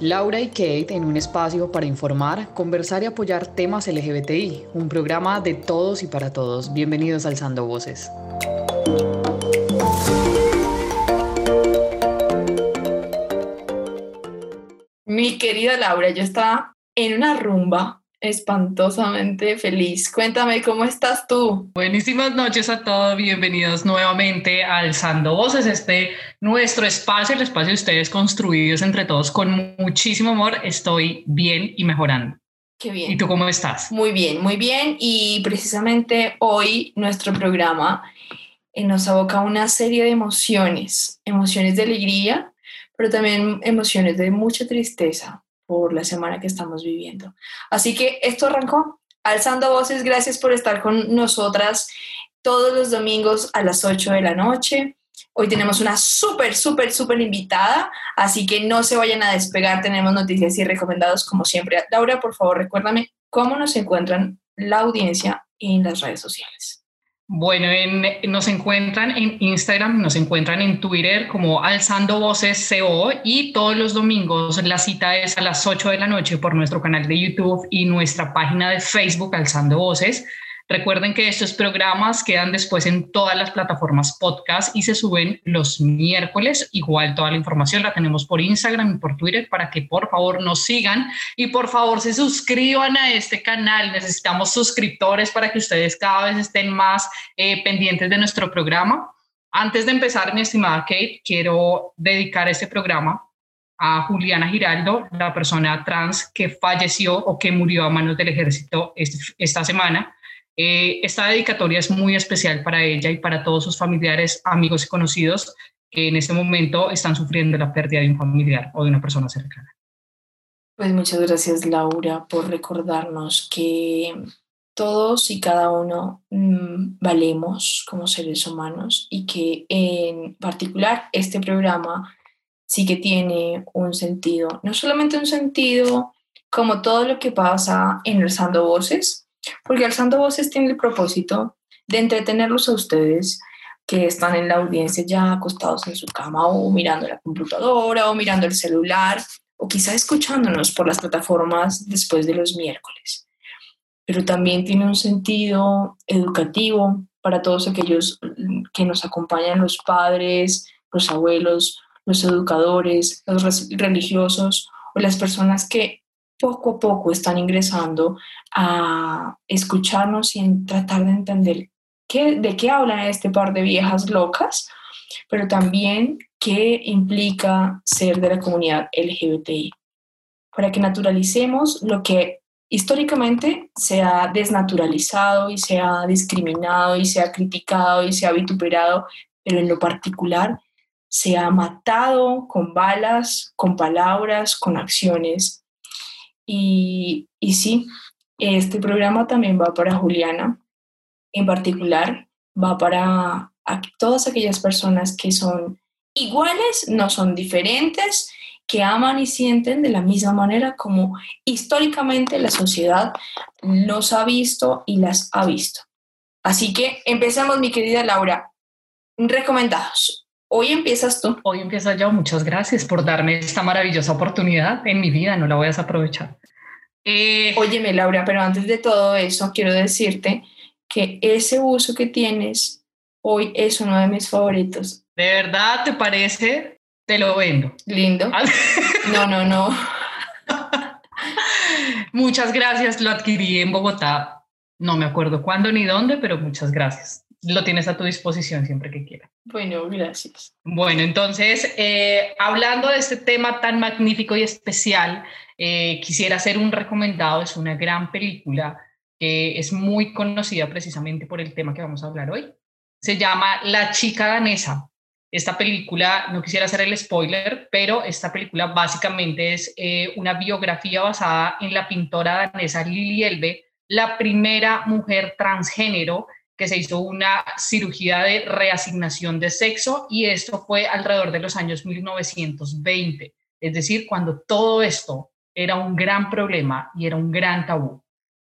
Laura y Kate en un espacio para informar, conversar y apoyar temas LGBTI, un programa de todos y para todos. Bienvenidos a Alzando Voces. Mi querida Laura, yo estaba en una rumba espantosamente feliz. Cuéntame, ¿cómo estás tú? Buenísimas noches a todos, bienvenidos nuevamente a Alzando Voces, este nuestro espacio, el espacio de ustedes construidos entre todos con muchísimo amor. Estoy bien y mejorando. Qué bien. ¿Y tú cómo estás? Muy bien, muy bien. Y precisamente hoy nuestro programa eh, nos aboca a una serie de emociones, emociones de alegría, pero también emociones de mucha tristeza, por la semana que estamos viviendo. Así que esto arrancó. Alzando voces, gracias por estar con nosotras todos los domingos a las 8 de la noche. Hoy tenemos una súper, súper, súper invitada, así que no se vayan a despegar. Tenemos noticias y recomendados como siempre. Laura, por favor, recuérdame cómo nos encuentran la audiencia en las redes sociales. Bueno, nos encuentran en Instagram, nos encuentran en Twitter como Alzando Voces CO y todos los domingos la cita es a las 8 de la noche por nuestro canal de YouTube y nuestra página de Facebook Alzando Voces. Recuerden que estos programas quedan después en todas las plataformas podcast y se suben los miércoles. Igual toda la información la tenemos por Instagram y por Twitter para que por favor nos sigan y por favor se suscriban a este canal. Necesitamos suscriptores para que ustedes cada vez estén más eh, pendientes de nuestro programa. Antes de empezar, mi estimada Kate, quiero dedicar este programa a Juliana Giraldo, la persona trans que falleció o que murió a manos del ejército esta semana. Eh, esta dedicatoria es muy especial para ella y para todos sus familiares, amigos y conocidos que en este momento están sufriendo la pérdida de un familiar o de una persona cercana. Pues muchas gracias Laura por recordarnos que todos y cada uno mm, valemos como seres humanos y que en particular este programa sí que tiene un sentido, no solamente un sentido como todo lo que pasa en el Sando Voces, porque Alzando Voces tiene el propósito de entretenerlos a ustedes que están en la audiencia ya acostados en su cama o mirando la computadora o mirando el celular o quizá escuchándonos por las plataformas después de los miércoles. Pero también tiene un sentido educativo para todos aquellos que nos acompañan, los padres, los abuelos, los educadores, los religiosos o las personas que poco a poco están ingresando a escucharnos y en tratar de entender qué, de qué hablan este par de viejas locas, pero también qué implica ser de la comunidad LGBTI, para que naturalicemos lo que históricamente se ha desnaturalizado y se ha discriminado y se ha criticado y se ha vituperado, pero en lo particular se ha matado con balas, con palabras, con acciones y, y sí, este programa también va para Juliana, en particular, va para todas aquellas personas que son iguales, no son diferentes, que aman y sienten de la misma manera como históricamente la sociedad los ha visto y las ha visto. Así que empezamos, mi querida Laura. Recomendados. Hoy empiezas tú. Hoy empieza yo. Muchas gracias por darme esta maravillosa oportunidad en mi vida. No la voy a desaprovechar. Eh... Óyeme, Laura, pero antes de todo eso, quiero decirte que ese uso que tienes hoy es uno de mis favoritos. ¿De verdad te parece? Te lo vendo. Lindo. No, no, no. muchas gracias. Lo adquirí en Bogotá. No me acuerdo cuándo ni dónde, pero muchas gracias lo tienes a tu disposición siempre que quieras. Bueno, gracias. Bueno, entonces, eh, hablando de este tema tan magnífico y especial, eh, quisiera hacer un recomendado. Es una gran película que es muy conocida precisamente por el tema que vamos a hablar hoy. Se llama La chica danesa. Esta película, no quisiera hacer el spoiler, pero esta película básicamente es eh, una biografía basada en la pintora danesa Lili Elbe, la primera mujer transgénero que se hizo una cirugía de reasignación de sexo y esto fue alrededor de los años 1920, es decir, cuando todo esto era un gran problema y era un gran tabú.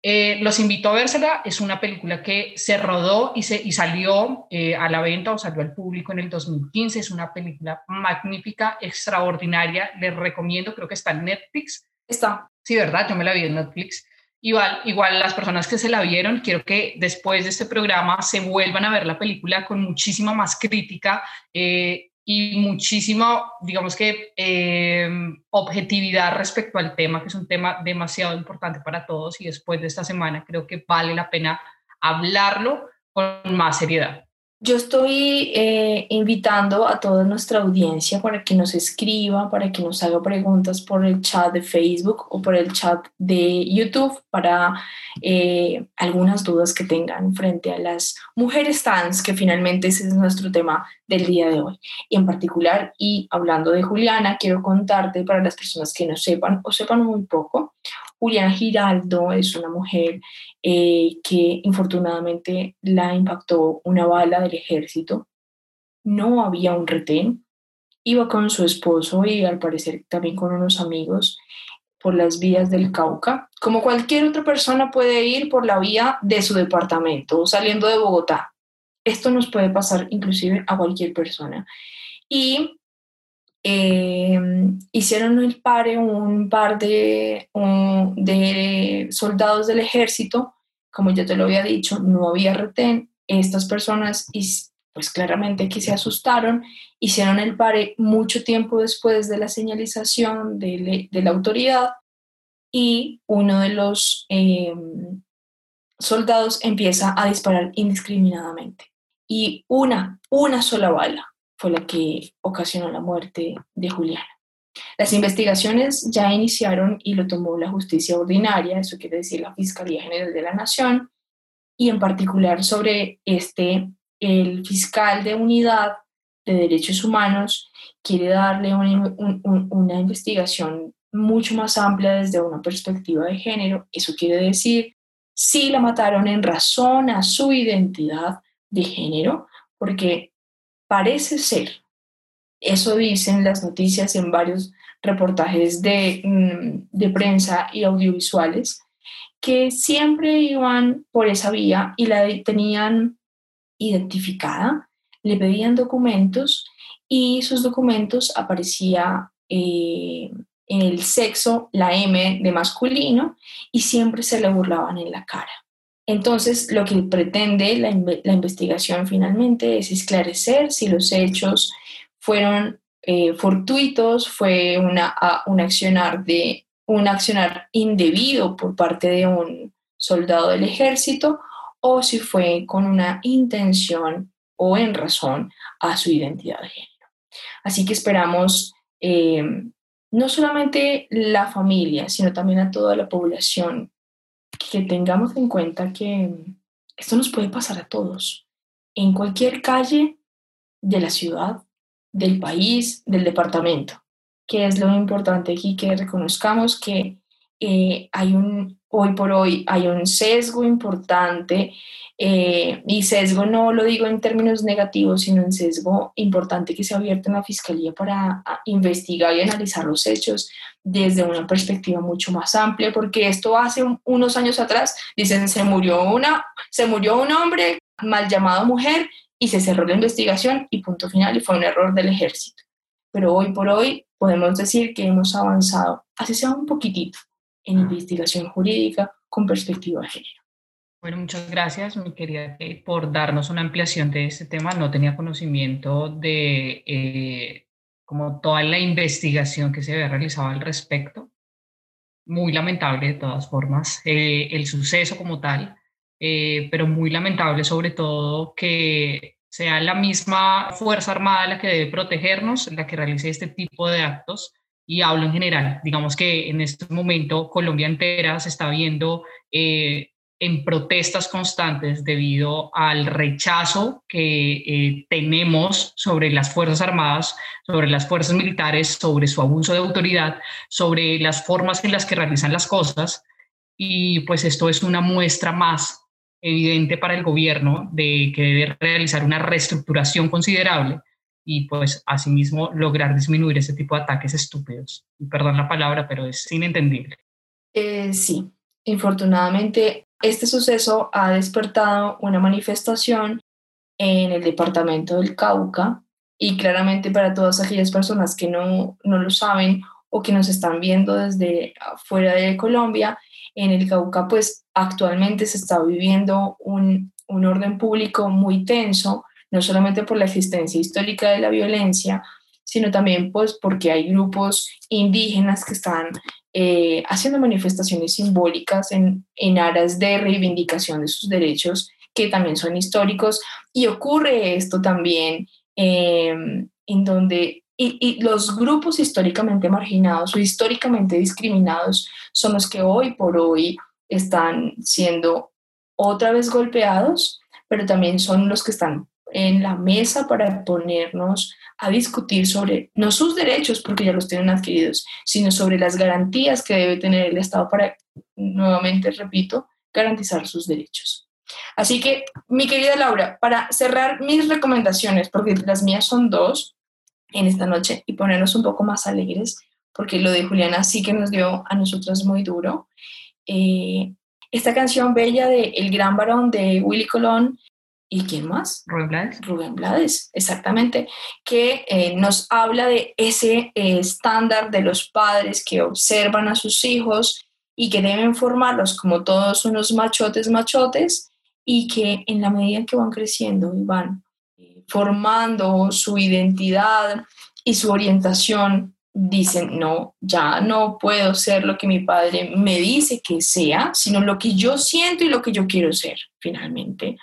Eh, los invito a vérsela, es una película que se rodó y, se, y salió eh, a la venta o salió al público en el 2015, es una película magnífica, extraordinaria, les recomiendo, creo que está en Netflix. Está. Sí, ¿verdad? Yo me la vi en Netflix. Igual, igual las personas que se la vieron, quiero que después de este programa se vuelvan a ver la película con muchísima más crítica eh, y muchísima, digamos que, eh, objetividad respecto al tema, que es un tema demasiado importante para todos y después de esta semana creo que vale la pena hablarlo con más seriedad. Yo estoy eh, invitando a toda nuestra audiencia para que nos escriba, para que nos haga preguntas por el chat de Facebook o por el chat de YouTube para eh, algunas dudas que tengan frente a las mujeres trans, que finalmente ese es nuestro tema del día de hoy. Y en particular, y hablando de Juliana, quiero contarte para las personas que no sepan o sepan muy poco, Juliana Giraldo es una mujer eh, que infortunadamente la impactó una bala del ejército. No había un retén. Iba con su esposo y al parecer también con unos amigos por las vías del Cauca, como cualquier otra persona puede ir por la vía de su departamento saliendo de Bogotá. Esto nos puede pasar inclusive a cualquier persona. Y Em, hicieron el pare un par de, soldados del ejército, como ya te lo había dicho, no había retén, estas personas pues claramente que se asustaron, hicieron el pare mucho tiempo después de la señalización de, de la autoridad. Y uno de los em, soldados empieza a disparar indiscriminadamente. Y una, una sola bala fue la que ocasionó la muerte de Juliana. Las investigaciones ya iniciaron y lo tomó la justicia ordinaria, eso quiere decir la Fiscalía General de la Nación, y en particular sobre este, el fiscal de unidad de derechos humanos quiere darle una, una investigación mucho más amplia desde una perspectiva de género. Eso quiere decir si la mataron en razón a su identidad de género, porque parece ser, eso dicen las noticias en varios reportajes de, mm, de prensa y audiovisuales, que siempre iban por esa vía y la tenían identificada, le pedían documentos y sus documentos aparecía eh, el sexo, la M de masculino, y siempre se le burlaban en la cara. Entonces, lo que pretende la, investigación finalmente es esclarecer si los hechos fueron eh, fortuitos, fue un, accionar de, un accionar indebido por parte de un soldado del ejército o si fue con una intención o en razón a su identidad de género. Así que esperamos eh, no solamente la familia, sino también a toda la población que tengamos en cuenta que esto nos puede pasar a todos, en cualquier calle de la ciudad, del país, del departamento, que es lo importante aquí que reconozcamos que eh, hay un, hoy por hoy hay un sesgo importante eh, y sesgo no lo digo en términos negativos, sino en sesgo importante que se ha abierto en la Fiscalía para investigar y analizar los hechos desde una perspectiva mucho más amplia, porque esto hace unos años atrás, dicen, se murió, una, se murió un hombre mal llamado mujer y se cerró la investigación y punto final y fue un error del ejército. Pero hoy por hoy podemos decir que hemos avanzado, así sea un poquitito, en investigación jurídica con perspectiva de género. Bueno, muchas gracias, mi querida, por darnos una ampliación de este tema. No tenía conocimiento de eh, como toda la investigación que se había realizado al respecto. Muy lamentable de todas formas eh, el suceso como tal, eh, pero muy lamentable sobre todo que sea la misma Fuerza Armada la que debe protegernos, la que realice este tipo de actos. Y hablo en general, digamos que en este momento Colombia entera se está viendo eh, en protestas constantes debido al rechazo que eh, tenemos sobre las Fuerzas Armadas, sobre las fuerzas militares, sobre su abuso de autoridad, sobre las formas en las que realizan las cosas. Y pues esto es una muestra más evidente para el gobierno de que debe realizar una reestructuración considerable y pues asimismo lograr disminuir ese tipo de ataques estúpidos. Y perdón la palabra, pero es inentendible. Eh, sí, infortunadamente, este suceso ha despertado una manifestación en el departamento del Cauca y claramente para todas aquellas personas que no, no lo saben o que nos están viendo desde fuera de Colombia, en el Cauca pues actualmente se está viviendo un, un orden público muy tenso, no solamente por la existencia histórica de la violencia, sino también pues porque hay grupos indígenas que están eh, haciendo manifestaciones simbólicas en, en aras de reivindicación de sus derechos que también son históricos. Y ocurre esto también em, en donde y, y, los grupos históricamente marginados o históricamente discriminados son los que hoy por hoy están siendo otra vez golpeados, pero también son los que están en la mesa para ponernos a discutir sobre no sus derechos, porque ya los tienen adquiridos, sino sobre las garantías que debe tener el Estado para, nuevamente repito, garantizar sus derechos. Así que, mi querida Laura, para cerrar mis recomendaciones, porque las mías son dos en esta noche, y ponernos un poco más alegres, porque lo de Juliana sí que nos dio a nosotras muy duro. Eh, esta canción bella de El Gran Varón de Willy Colón ¿Y quién más? Rubén Blades. Rubén Blades, exactamente, que eh, nos habla de ese eh, estándar de los padres que observan a sus hijos y que deben formarlos como todos unos machotes machotes y que en la medida en que van creciendo y van eh, formando su identidad y su orientación, dicen, no, ya no puedo ser lo que mi padre me dice que sea, sino lo que yo siento y lo que yo quiero ser, finalmente.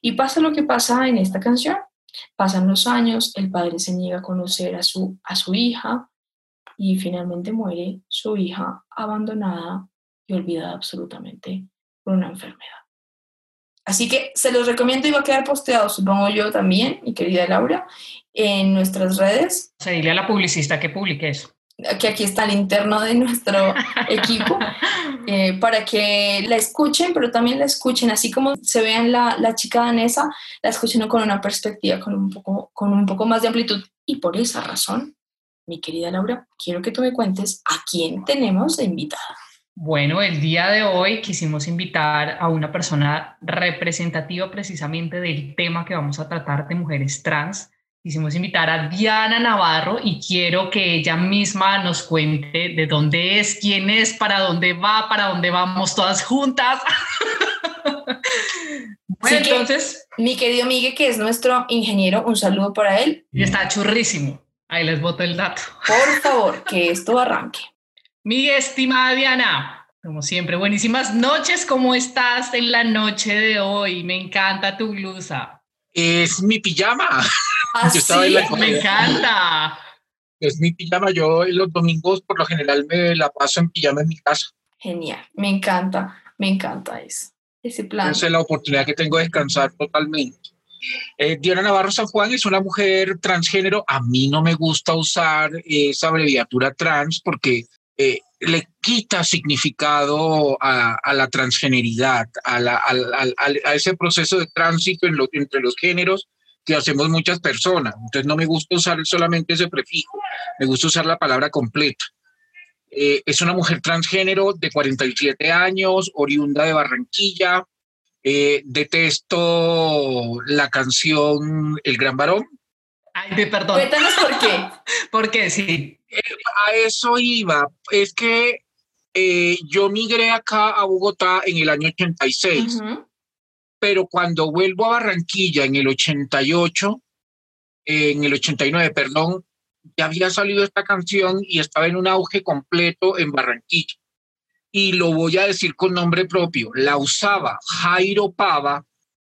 Y pasa lo que pasa en esta canción. Pasan los años, el padre se niega a conocer a su, a su hija y finalmente muere su hija abandonada y olvidada absolutamente por una enfermedad. Así que se los recomiendo y va a quedar posteado, supongo yo también, mi querida Laura, en nuestras redes. Se dile a la publicista que publique eso que aquí está el interno de nuestro equipo, eh, para que la escuchen, pero también la escuchen, así como se vean la, la chica danesa, la escuchen con una perspectiva, con un, poco, con un poco más de amplitud. Y por esa razón, mi querida Laura, quiero que tú me cuentes a quién tenemos de invitada. Bueno, el día de hoy quisimos invitar a una persona representativa precisamente del tema que vamos a tratar de mujeres trans quisimos invitar a Diana Navarro y quiero que ella misma nos cuente de dónde es, quién es, para dónde va, para dónde vamos todas juntas. bueno, entonces... Mi querido Miguel, que es nuestro ingeniero, un saludo para él. Y está churrísimo. Ahí les boto el dato. Por favor, que esto arranque. Mi estimada Diana, como siempre, buenísimas noches. ¿Cómo estás en la noche de hoy? Me encanta tu blusa. Es mi pijama. ¿Ah, me encanta. Es mi pijama. Yo los domingos por lo general me la paso en pijama en mi casa. Genial, me encanta, me encanta eso, ese plan. Esa es la oportunidad que tengo de descansar totalmente. Eh, Diana Navarro San Juan es una mujer transgénero. A mí no me gusta usar esa abreviatura trans porque eh, le quita significado a, a la transgeneridad, a, la, a, a, ese proceso de tránsito en lo, entre los géneros que hacemos muchas personas. Entonces no me gusta usar solamente ese prefijo, me gusta usar la palabra completa. Eh, es una mujer transgénero de 47 años, oriunda de Barranquilla. Eh, detesto la canción El Gran Varón. Ay, perdón. Cuéntanos por qué. ¿Por qué? Sí. Eh, a eso iba. Es que yo migré acá a Bogotá en el año 86. Uh pero cuando vuelvo a Barranquilla en el 88, en el 89, perdón, ya había salido esta canción y estaba en un auge completo en Barranquilla. Y lo voy a decir con nombre propio, la usaba Jairo Pava,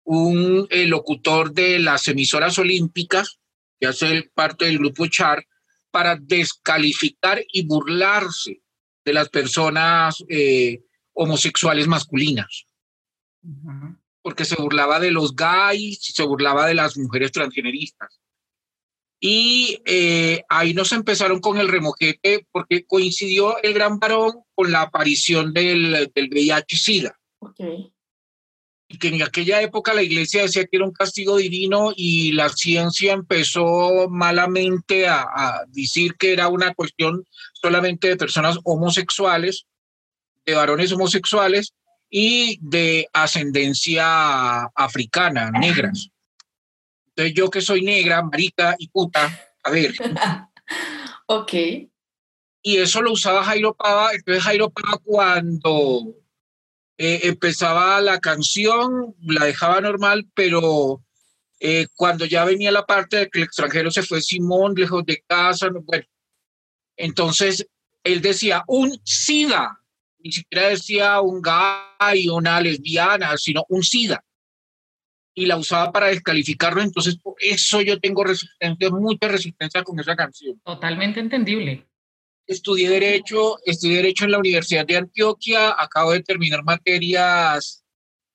un locutor de las emisoras olímpicas, que hace parte del grupo Char, para descalificar y burlarse de las personas eh, homosexuales masculinas porque se burlaba de los gays, se burlaba de las mujeres transgeneristas. Y eh, ahí nos empezaron con el remojete porque coincidió el gran varón con la aparición del, del VIH-Sida. Okay. Y que en aquella época la iglesia decía que era un castigo divino y la ciencia empezó malamente a, a decir que era una cuestión solamente de personas homosexuales de varones homosexuales y de ascendencia africana, negras. Entonces yo que soy negra, marica y puta, a ver. ok. Y eso lo usaba Jairo Pava. Entonces Jairo Pava cuando eh, empezaba la canción, la dejaba normal, pero eh, cuando ya venía la parte de que el extranjero se fue Simón, lejos de casa, bueno, entonces él decía un SIDA, ni siquiera decía un gay, una lesbiana, sino un SIDA. Y la usaba para descalificarlo, entonces por eso yo tengo resistencia, mucha resistencia con esa canción. Totalmente entendible. Estudié Derecho, estudié Derecho en la Universidad de Antioquia, acabo de terminar materias,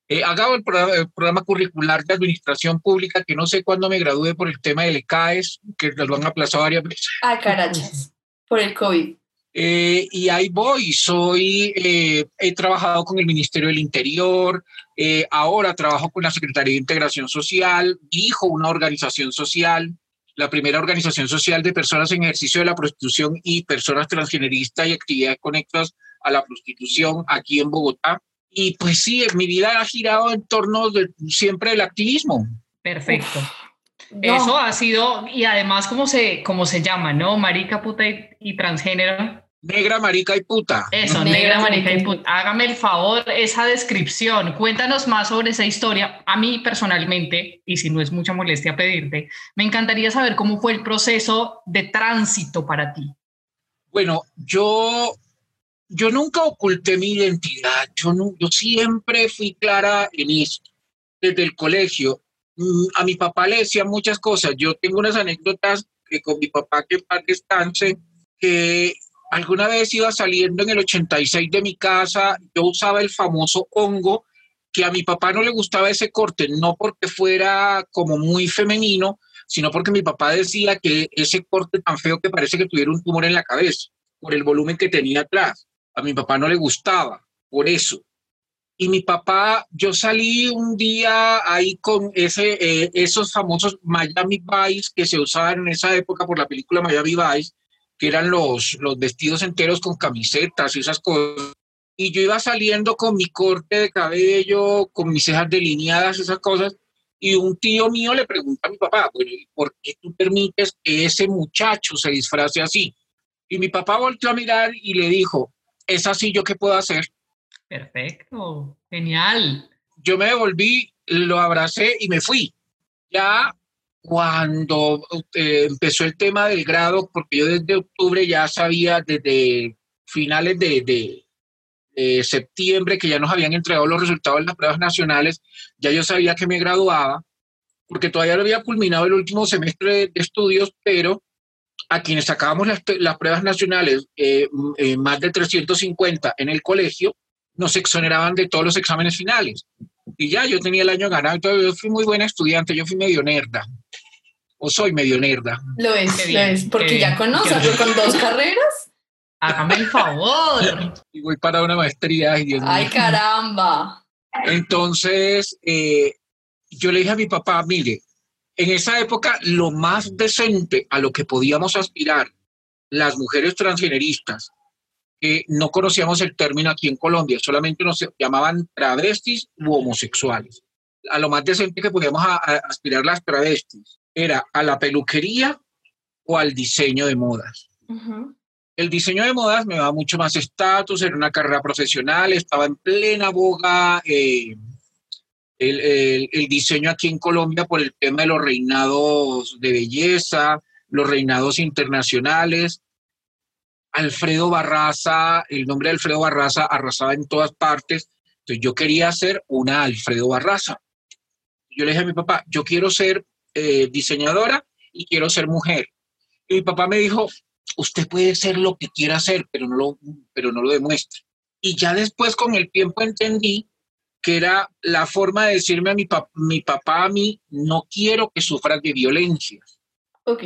eh, acabo el programa, curricular de Administración Pública, que no sé cuándo me gradúe por el tema del ECAES, que lo han aplazado varias veces. Ah, carachas, por el COVID. Eh, y ahí voy, soy, eh, he trabajado con el Ministerio del Interior, eh, ahora trabajo con la Secretaría de Integración Social, dirijo una organización social, la primera organización social de personas en ejercicio de la prostitución y personas transgeneristas y actividades conectadas a la prostitución aquí en Bogotá. Y pues sí, mi vida ha girado en torno de, siempre del activismo. Perfecto. Eso ha sido, y además, ¿cómo se, cómo se llama, no? Marica, puta y, transgénero. Negra, marica y puta. Eso, negra, marica y puta. Hágame el favor, esa descripción. Cuéntanos más sobre esa historia. A mí personalmente, y si no es mucha molestia pedirte, me encantaría saber cómo fue el proceso de tránsito para ti. Bueno, yo, yo nunca oculté mi identidad. Yo, no, yo siempre fui clara en esto. Desde el colegio, Mm, a mi papá le decía muchas cosas. Yo tengo unas anécdotas que con mi papá, que en descanse, que alguna vez iba saliendo en el 86 de mi casa, yo usaba el famoso hongo, que a mi papá no le gustaba ese corte, no porque fuera como muy femenino, sino porque mi papá decía que ese corte tan feo que parece que tuviera un tumor en la cabeza, por el volumen que tenía atrás. A mi papá no le gustaba, por eso. Y mi papá, yo salí un día ahí con ese, eh, esos famosos Miami Vice que se usaban en esa época por la película Miami Vice, que eran los, los vestidos enteros con camisetas y esas cosas. Y yo iba saliendo con mi corte de cabello, con mis cejas delineadas, esas cosas. Y un tío mío le pregunta a mi papá, ¿por qué tú permites que ese muchacho se disfrace así? Y mi papá volvió a mirar y le dijo, ¿es así yo qué puedo hacer? Perfecto, genial. Yo me devolví, lo abracé y me fui. Ya cuando eh, empezó el tema del grado, porque yo desde octubre ya sabía, desde finales de, de, septiembre, que ya nos habían entregado los resultados de las pruebas nacionales, ya yo sabía que me graduaba, porque todavía no había culminado el último semestre de, estudios, pero a quienes sacábamos las, las pruebas nacionales, eh, eh, más de 350 en el colegio, nos exoneraban de todos los exámenes finales. Y ya yo tenía el año ganado, entonces yo fui muy buena estudiante, yo fui medio nerda. O soy medio nerda. Lo es, lo es, porque ya conoces con dos carreras. Hágame el favor. Y voy para una maestría. Ay, ay caramba. Entonces, eh, yo le dije a mi papá, mire, en esa época lo más decente a lo que podíamos aspirar las mujeres transgeneristas no conocíamos el término aquí en Colombia, solamente nos llamaban travestis u homosexuales. A lo más decente que podíamos aspirar las travestis era a la peluquería o al diseño de modas. El diseño de modas me daba mucho más estatus, era una carrera profesional, estaba en plena boga eh, el, el diseño aquí en Colombia por el tema de los reinados de belleza, los reinados internacionales Alfredo Barraza, el nombre de Alfredo Barraza arrasaba en todas partes. Entonces yo quería ser una Alfredo Barraza. Yo le dije a mi papá, yo quiero ser eh, diseñadora y quiero ser mujer. Y mi papá me dijo, usted puede ser lo que quiera hacer, pero no lo, pero no lo demuestre. Y ya después con el tiempo entendí que era la forma de decirme a mi, mi papá a mí, no quiero que sufras de violencia. Ok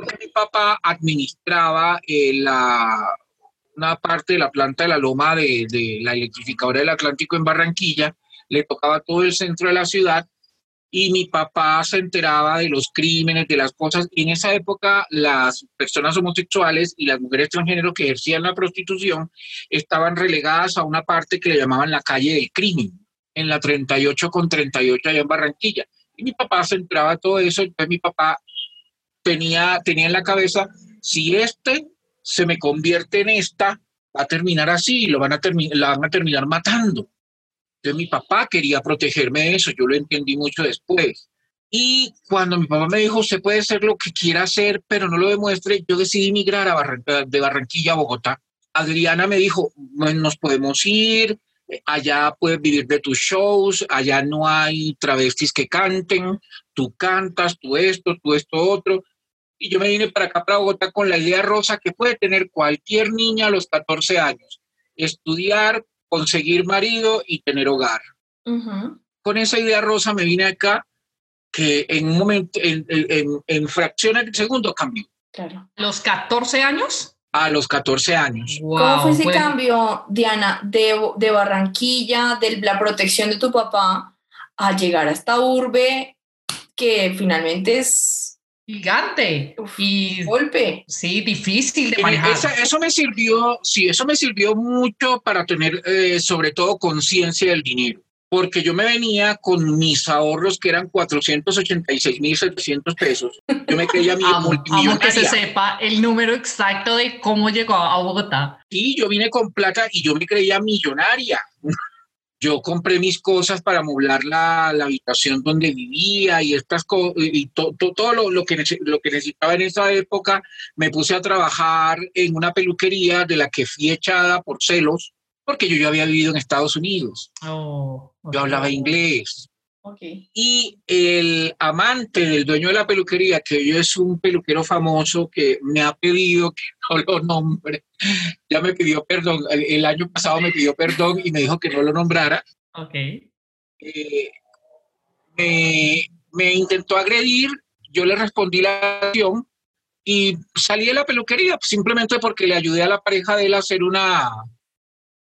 porque mi papá administraba eh, la, una parte de la planta de la loma de, de, la electrificadora del Atlántico en Barranquilla, le tocaba todo el centro de la ciudad y mi papá se enteraba de los crímenes, de las cosas. En esa época las personas homosexuales y las mujeres transgénero que ejercían la prostitución estaban relegadas a una parte que le llamaban la calle del crimen, en la 38 con 38 allá en Barranquilla. Y mi papá se enteraba de todo eso, entonces mi papá tenía, tenía en la cabeza, si este se me convierte en esta, va a terminar así, lo van a, la van a terminar matando. Entonces mi papá quería protegerme de eso, yo lo entendí mucho después. Y cuando mi papá me dijo, usted puede hacer lo que quiera hacer, pero no lo demuestre, yo decidí migrar de Barranquilla a Bogotá. Adriana me dijo, nos podemos ir, allá puedes vivir de tus shows, allá no hay travestis que canten, tú cantas, tú esto, tú esto otro. Y yo me vine para acá, para Bogotá, con la idea rosa que puede tener cualquier niña a los 14 años. Estudiar, conseguir marido y tener hogar. Con esa idea rosa me vine acá que en un momento, en, en, fracciones de segundo cambió. Claro. ¿Los 14 años? A los 14 años. ¿Cómo fue ese cambio, Diana, de, de Barranquilla, de la protección de tu papá, a llegar a esta urbe que finalmente es gigante y golpe. Sí, difícil de manejar. eso me sirvió, sí, eso me sirvió mucho para tener eh, sobre todo conciencia del dinero, porque yo me venía con mis ahorros que eran 486.700 pesos. Yo me creía mi multimillonaria. que se sepa el número exacto de cómo llegó a Bogotá. Sí, yo vine con plata y yo me creía millonaria yo compré mis cosas para amoblar la, habitación donde vivía y estas y todo lo, lo, que, lo que necesitaba en esa época. Me puse a trabajar en una peluquería de la que fui echada por celos, porque yo ya había vivido en Estados Unidos. Oh, yo hablaba inglés. Y el amante del dueño de la peluquería, que hoy es un peluquero famoso que me ha pedido que no lo nombre, ya me pidió perdón, el año pasado me pidió perdón y me dijo que no lo nombrara. Okay. Eh, me, me, intentó agredir, yo le respondí la acción y salí de la peluquería simplemente porque le ayudé a la pareja de él a hacer una,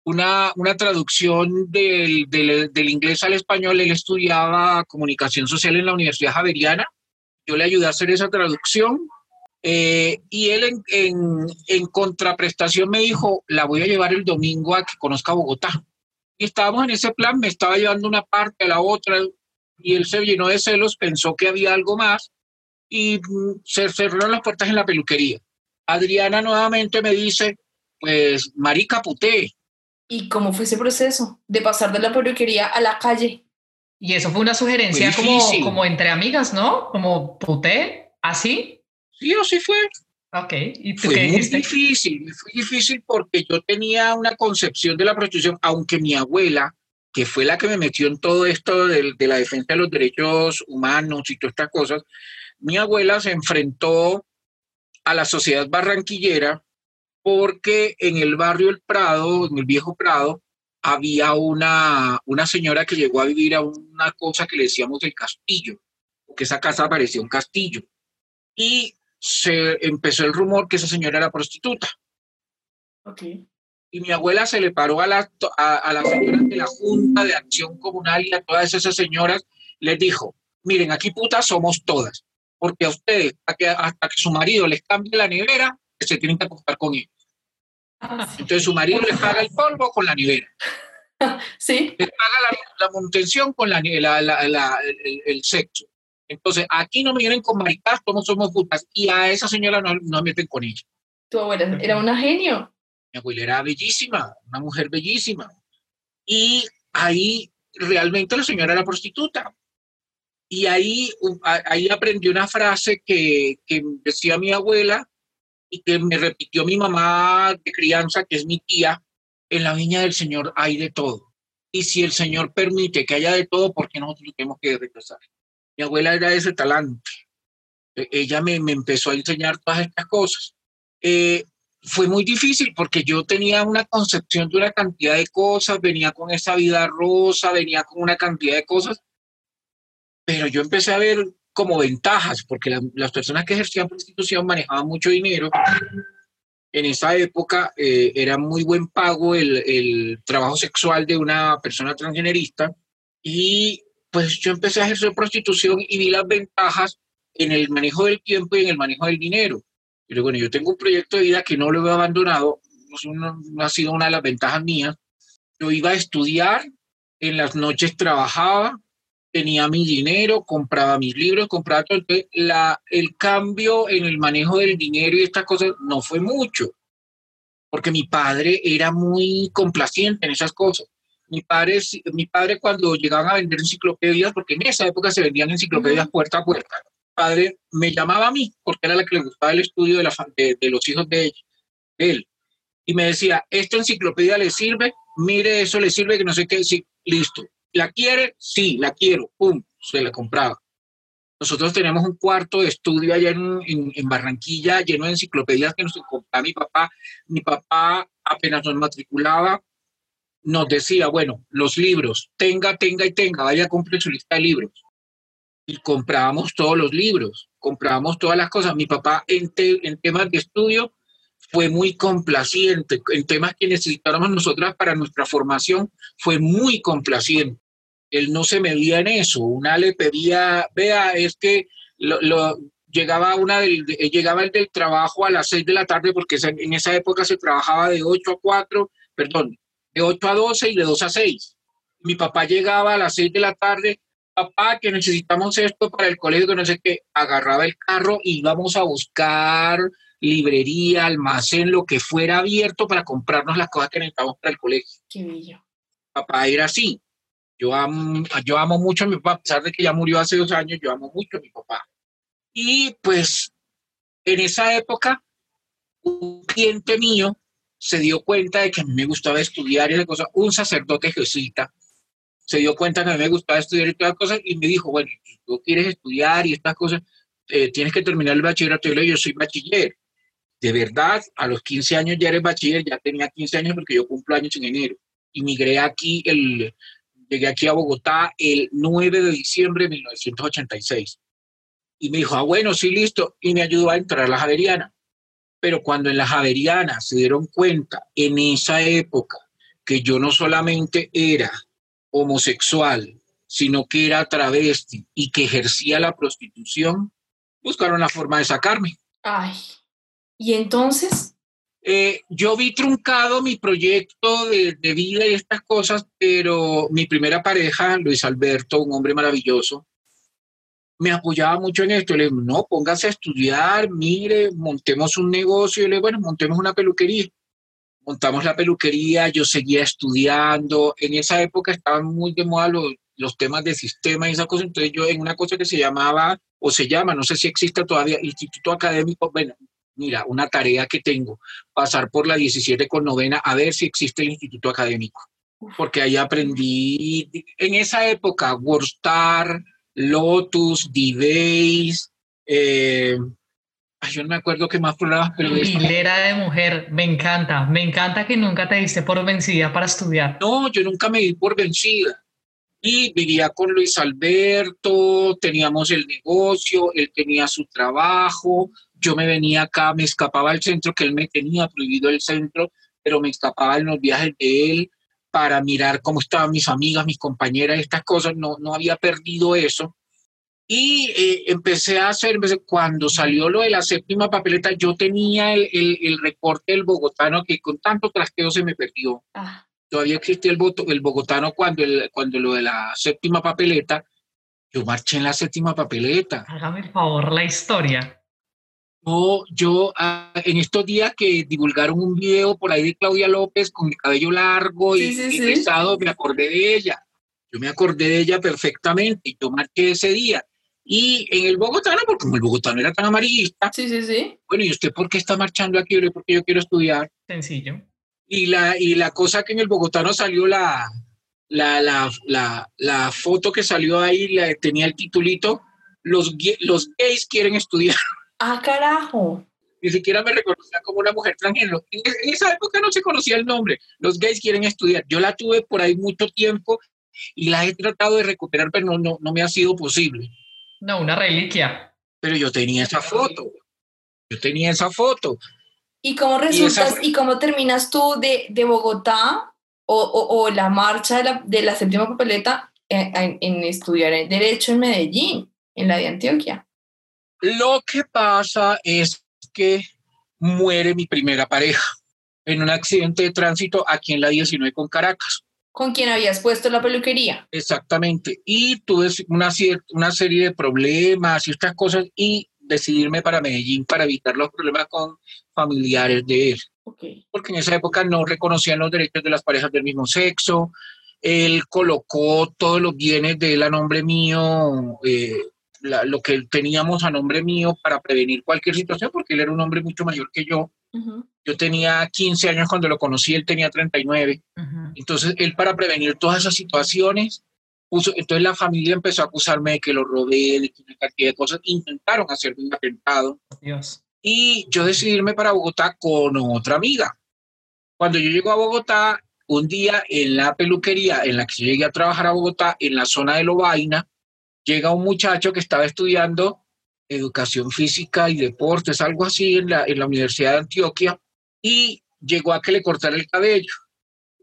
una, una traducción del, del, inglés al español. Él estudiaba comunicación social en la Universidad Javeriana. Yo le ayudé a hacer esa traducción. Eh, y él en, en, en, contraprestación me dijo, la voy a llevar el domingo a que conozca Bogotá. Y estábamos en ese plan, me estaba llevando una parte a la otra y él se llenó de celos, pensó que había algo más y mm, se cerraron las puertas en la peluquería. Adriana nuevamente me dice, pues, marica puté, ¿Y cómo fue ese proceso de pasar de la peluquería a la calle? Y eso fue una sugerencia como, como entre amigas, ¿no? Como puté, así. Sí, así fue. Ok. ¿Y fue muy difícil, fue difícil porque yo tenía una concepción de la prostitución, aunque mi abuela, que fue la que me metió en todo esto de, de la defensa de los derechos humanos y todas estas cosas, mi abuela se enfrentó a la sociedad barranquillera porque en el barrio El Prado, en el viejo Prado, había una, una señora que llegó a vivir a una cosa que le decíamos el castillo, que esa casa parecía un castillo. Y se empezó el rumor que esa señora era prostituta. Okay. Y mi abuela se le paró a, la, a, las señoras de la Junta de Acción Comunal y a todas esas señoras, les dijo, miren, aquí putas somos todas, porque a ustedes, hasta que, hasta que su marido les cambie la nevera, se tienen que acostar con él. Ah, Entonces su marido le paga el polvo con la nevera. Sí. Le paga la, manutención con la, el, sexo. Entonces, aquí no me vienen con maricas, todos somos putas. Y a esa señora no, no meten con ella. Tu abuela era una genio. Mi abuela era bellísima, una mujer bellísima. Y ahí realmente la señora era prostituta. Y ahí, ahí aprendí una frase que, que decía mi abuela, y que me repitió mi mamá de crianza, que es mi tía, en la viña del Señor hay de todo. Y si el Señor permite que haya de todo, ¿por qué nosotros tenemos que regresar? Mi abuela era ese talante. E, ella me, me empezó a enseñar todas estas cosas. Eh, fue muy difícil porque yo tenía una concepción de una cantidad de cosas, venía con esa vida rosa, venía con una cantidad de cosas, pero yo empecé a ver como ventajas, porque las personas que ejercían prostitución manejaban mucho dinero. En esa época eh, era muy buen pago el, el, trabajo sexual de una persona transgenerista y pues yo empecé a ejercer prostitución y vi las ventajas en el manejo del tiempo y en el manejo del dinero. Luego, bueno, yo tengo un proyecto de vida que no lo he abandonado, no ha sido una de las ventajas mías. Yo iba a estudiar, en las noches trabajaba, tenía mi dinero, compraba mis libros, compraba todo. la, el cambio en el manejo del dinero y estas cosas no fue mucho, porque mi padre era muy complaciente en esas cosas. Mi padre, mi padre cuando llegaban a vender enciclopedias, porque en esa época se vendían enciclopedias puerta a puerta, mi padre me llamaba a mí, porque era la que le gustaba el estudio de, la, de, de los hijos de, él. Y me decía, ¿esta enciclopedia le sirve? Mire, eso le sirve, que no sé qué, sí, listo. ¿La quiere? Sí, la quiero. Pum, se la compraba. Nosotros tenemos un cuarto de estudio allá en, Barranquilla lleno de enciclopedias que nos compraba mi papá. Mi papá apenas nos matriculaba, nos decía, bueno, los libros, tenga, tenga y tenga, vaya cumplir su lista de libros. Y comprábamos todos los libros, comprábamos todas las cosas. Mi papá en, en temas de estudio fue muy complaciente, en temas que necesitábamos nosotras para nuestra formación, fue muy complaciente. Él no se medía en eso. Una le pedía, vea, es que lo, llegaba una del, llegaba el del trabajo a las seis de la tarde porque en esa época se trabajaba de 8 a 4, perdón, de 8 a 12 y de 2 a 6. Mi papá llegaba a las 6 de la tarde, papá, que necesitamos esto para el colegio, que no sé qué, agarraba el carro y íbamos a buscar librería, almacén, lo que fuera abierto para comprarnos las cosas que necesitábamos para el colegio. Qué bello. Papá era así. Yo amo, yo amo mucho a mi papá, a pesar de que ya murió hace dos años, yo amo mucho a mi papá. Y pues en esa época, un cliente mío se dio cuenta de que a mí me gustaba estudiar y esa cosa, un sacerdote jesuita, se dio cuenta que a mí me gustaba estudiar y todas las cosas y me dijo, bueno, si tú quieres estudiar y estas cosas, eh, tienes que terminar el bachillerato. Yo yo soy bachiller. De verdad, a los 15 años ya eres bachiller, ya tenía 15 años porque yo cumplo años en enero. Inmigré aquí, el, llegué aquí a Bogotá el 9 de diciembre de 1986. Y me dijo, ah, bueno, sí, listo. Y me ayudó a entrar a la Javeriana. Pero cuando en la Javeriana se dieron cuenta, en esa época, que yo no solamente era homosexual, sino que era travesti y que ejercía la prostitución, buscaron la forma de sacarme. Ay, ¿y entonces? Eh, yo vi truncado mi proyecto de, vida y estas cosas, pero mi primera pareja, Luis Alberto, un hombre maravilloso, me apoyaba mucho en esto. Le no, póngase a estudiar, mire, montemos un negocio. Le dije, bueno, montemos una peluquería. Montamos la peluquería, yo seguía estudiando. En esa época estaban muy de moda los, los temas de sistema y esas cosas. Entonces yo en una cosa que se llamaba, o se llama, no sé si existe todavía, Instituto Académico, bueno, mira, una tarea que tengo, pasar por la 17 con novena a ver si existe el Instituto Académico. Porque ahí aprendí, en esa época, Worstar, Lotus, D-Base, eh, yo no me acuerdo qué más programas, pero... Hilera de mujer, me encanta, me encanta que nunca te diste por vencida para estudiar. No, yo nunca me di por vencida. Y vivía con Luis Alberto, teníamos el negocio, él tenía su trabajo, yo me venía acá, me escapaba al centro, que él me tenía prohibido el centro, pero me escapaba en los viajes de él para mirar cómo estaban mis amigas, mis compañeras, estas cosas, no, no había perdido eso. Y eh, empecé a hacer, cuando salió lo de la séptima papeleta, yo tenía el, el, recorte del bogotano que con tanto trasteo se me perdió. Ah. Todavía existía el, voto, el bogotano cuando, el, cuando lo de la séptima papeleta, yo marché en la séptima papeleta. Hágame el favor la historia. No, yo ah, en estos días que divulgaron un video por ahí de Claudia López con el cabello largo y, sí, me acordé de ella. Yo me acordé de ella perfectamente y yo marché ese día. Y en el bogotano, porque como el bogotano era tan amarillista, sí, sí, sí. bueno, ¿y usted por qué está marchando aquí? Porque yo quiero estudiar. Sencillo. Y la, y la cosa que en el bogotano salió la, la, la, la, la foto que salió ahí, la, tenía el titulito, los, los gays quieren estudiar. Ah, carajo. Ni siquiera me reconocía como una mujer transgénero. En, esa época no se conocía el nombre. Los gays quieren estudiar. Yo la tuve por ahí mucho tiempo y la he tratado de recuperar, pero no, no, no me ha sido posible. No, una reliquia. Pero yo tenía esa foto. Yo tenía esa foto. ¿Y cómo resultas y, cómo terminas tú de, de Bogotá o, o, o, la marcha de la, de la séptima papeleta en, en estudiar Derecho en Medellín, en la de Antioquia. Lo que pasa es que muere mi primera pareja en un accidente de tránsito aquí en la 19 con Caracas. ¿Con quién habías puesto la peluquería? Exactamente. Y tuve una, una serie de problemas y estas cosas y decidirme para Medellín para evitar los problemas con familiares de él. Porque en esa época no reconocían los derechos de las parejas del mismo sexo. Él colocó todos los bienes de él a nombre mío, eh, lo que teníamos a nombre mío para prevenir cualquier situación, porque él era un hombre mucho mayor que yo. Yo tenía 15 años cuando lo conocí, él tenía 39. Entonces, él para prevenir todas esas situaciones, puso, entonces la familia empezó a acusarme de que lo robé, de que una cantidad de cosas, intentaron hacerme un atentado. Dios. Y yo decidí irme para Bogotá con otra amiga. Cuando yo llego a Bogotá, un día en la peluquería en la que yo llegué a trabajar a Bogotá, en la zona de Lobaina, llega un muchacho que estaba estudiando educación física y deportes, algo así en la, en la Universidad de Antioquia, y llegó a que le cortara el cabello.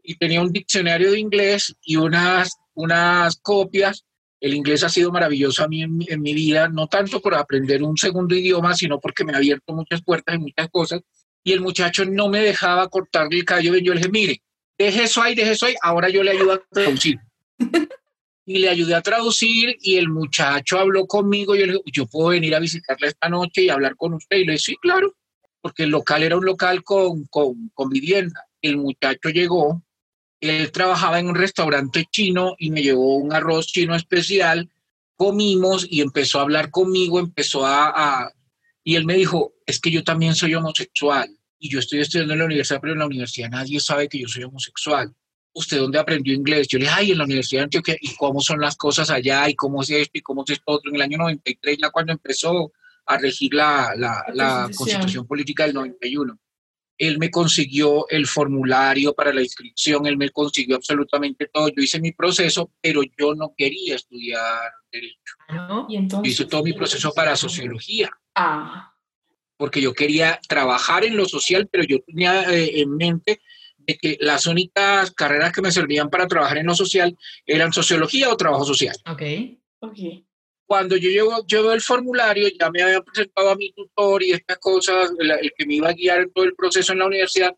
Y tenía un diccionario de inglés y unas, unas copias. El inglés ha sido maravilloso a mí en, mi vida, no tanto por aprender un segundo idioma, sino porque me ha abierto muchas puertas y muchas cosas. Y el muchacho no me dejaba cortarle el cabello. Yo le dije, mire, deje eso ahí, deje eso ahí, ahora yo le ayudo a traducir. y le ayudé a traducir y el muchacho habló conmigo y yo le dije, yo puedo venir a visitarle esta noche y hablar con usted. Y le dije, sí, claro, porque el local era un local con, con, con vivienda. El muchacho llegó, él trabajaba en un restaurante chino y me llevó un arroz chino especial, comimos y empezó a hablar conmigo, empezó a, a y él me dijo, es que yo también soy homosexual y yo estoy estudiando en la universidad, pero en la universidad nadie sabe que yo soy homosexual. ¿Usted dónde aprendió inglés? Yo le dije, ay, en la Universidad de Antioquia, ¿y cómo son las cosas allá? ¿Y cómo es esto? ¿Y cómo es esto otro? En el año 93, ya cuando empezó a regir la, la, la constitución política del 91 él me consiguió el formulario para la inscripción, él me consiguió absolutamente todo. Yo hice mi proceso, pero yo no quería estudiar derecho. ¿Y entonces? Yo hice todo mi proceso para sociología. Ah porque yo quería trabajar en lo social, pero yo tenía eh, en mente de que las únicas carreras que me servían para trabajar en lo social eran sociología o trabajo social. Ok. Ok. Cuando yo llevo, llevo el formulario, ya me habían presentado a mi tutor y estas cosas, el, que me iba a guiar en todo el proceso en la universidad,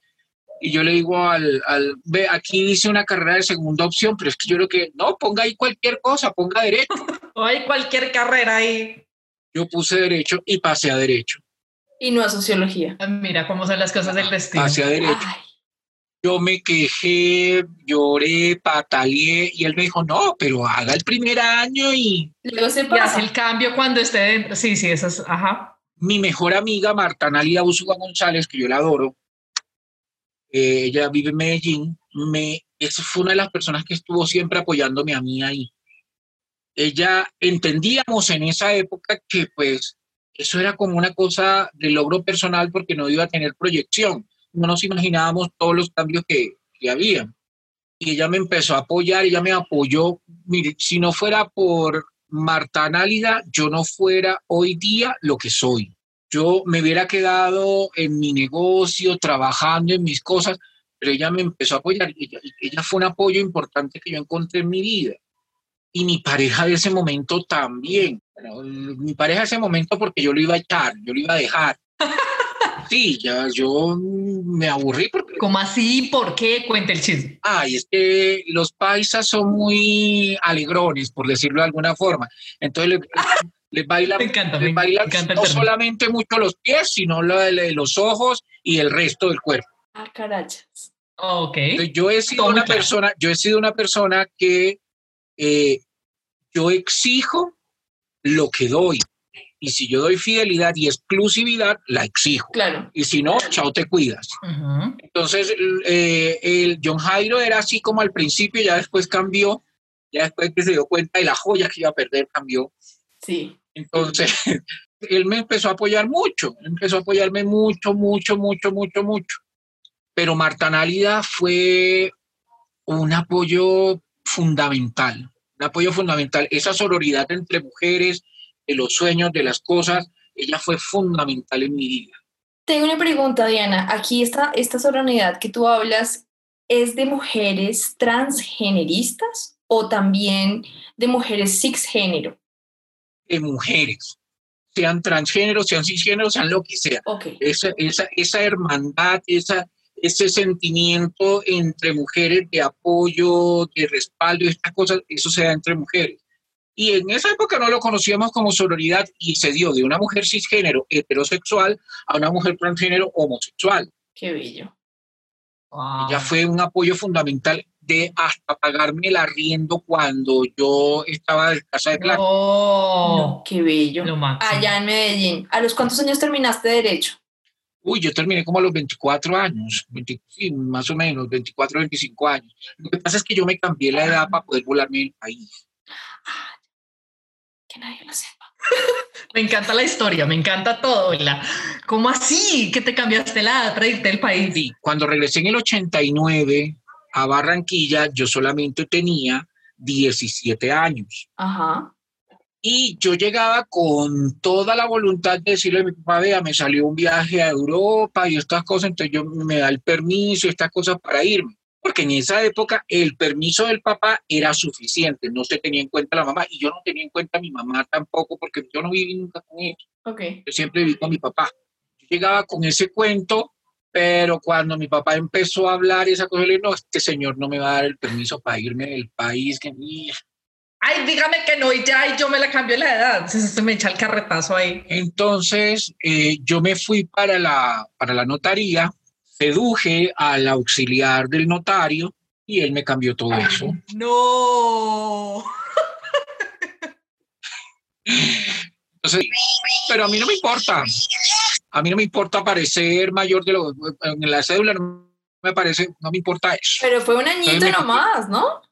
y yo le digo al, al, ve, aquí dice una carrera de segunda opción, pero es que yo creo que, no, ponga ahí cualquier cosa, ponga derecho. o hay cualquier carrera ahí. Yo puse derecho y pasé a derecho. Y no a sociología. Ah, mira cómo son las cosas del destino. Hacia derecho. Ay, Yo me quejé, lloré, pataleé y él me dijo, no, pero haga el primer año y luego se Y hace pasa. el cambio cuando esté dentro. Sí, sí, eso es. Ajá. mi mejor amiga Marta Analia Usuga González, que yo la adoro, eh, ella vive en Medellín, me, esa fue una de las personas que estuvo siempre apoyándome a mí ahí. Ella entendíamos en esa época que pues eso era como una cosa de logro personal porque no iba a tener proyección. No nos imaginábamos todos los cambios que, que había. Y ella me empezó a apoyar, ella me apoyó. Mire, si no fuera por Marta Análida, yo no fuera hoy día lo que soy. Yo me hubiera quedado en mi negocio, trabajando en mis cosas, pero ella me empezó a apoyar. Ella, ella fue un apoyo importante que yo encontré en mi vida. Y mi pareja de ese momento también. Bueno, mi pareja de ese momento porque yo lo iba a echar, yo lo iba a dejar. Sí, ya yo me aburrí porque ¿Cómo así? ¿Por qué? Cuenta el chisme. Ay, es que los paisas son muy alegrones, por decirlo de alguna forma. Entonces les, les bailan, Me encanta, les me bailan encanta el no solamente mucho los pies, sino lo de los ojos y el resto del cuerpo. Ah, carachas. Ok. Entonces, yo he sido Todo una claro. persona, yo he sido una persona que eh, yo exijo lo que doy. Y si yo doy fidelidad y exclusividad, la exijo. Claro. Y si no, chao, te cuidas. Ujú. Entonces, eh, el John Jairo era así como al principio, ya después cambió, ya después que se dio cuenta de la joya que iba a perder, cambió. Sí. Entonces, él me empezó a apoyar mucho, empezó a apoyarme mucho, mucho, mucho, mucho, mucho. Pero Marta Nálida fue un apoyo fundamental, un apoyo fundamental. Esa sororidad entre mujeres, de los sueños, de las cosas, ella fue fundamental en mi vida. Tengo una pregunta, Diana. Aquí esta, esta sororidad que tú hablas, ¿es de mujeres transgeneristas o también de mujeres cisgénero? De mujeres, sean transgénero, sean cisgénero, sean lo que sea. Esa, esa, esa hermandad, esa, ese sentimiento entre mujeres de apoyo, de respaldo, estas cosas, eso se da entre mujeres. Y en esa época no lo conocíamos como sororidad y se dio de una mujer cisgénero heterosexual a una mujer transgénero homosexual. Qué bello. Ya fue un apoyo fundamental de hasta pagarme el arriendo cuando yo estaba en casa de clase. Oh, qué bello. Allá en Medellín. ¿A los cuántos años terminaste Derecho? Uy, yo terminé como a los 24 años, más o menos, 24, 25 años. Lo que pasa es que yo me cambié la edad para poder volarme del país. Que nadie lo sepa. me encanta la historia, me encanta todo. La, ¿Cómo así que te cambiaste la edad para irte del país? Sí, cuando regresé en el 89 a Barranquilla, yo solamente tenía 17 años. Ajá. Y yo llegaba con toda la voluntad de decirle a mi papá, vea, me salió un viaje a Europa y estas cosas, entonces yo me da el permiso y estas cosas para irme. Porque en esa época el permiso del papá era suficiente, no se tenía en cuenta la mamá y yo no tenía en cuenta a mi mamá tampoco porque yo no viví nunca con ella. Okay. Yo siempre viví con mi papá. Yo llegaba con ese cuento, pero cuando mi papá empezó a hablar y esa cosa, le dije, no, este señor no me va a dar el permiso para irme del país. Que ay, dígame que no y ya, y yo me la cambio la edad. Se, me echa el carretazo ahí. Entonces, eh, yo me fui para la, para la notaría, seduje al auxiliar del notario y él me cambió todo eso. No. Entonces, pero a mí no me importa. A mí no me importa parecer mayor de lo en la cédula no me parece, no me importa eso. Pero fue un añito nomás, ¿no?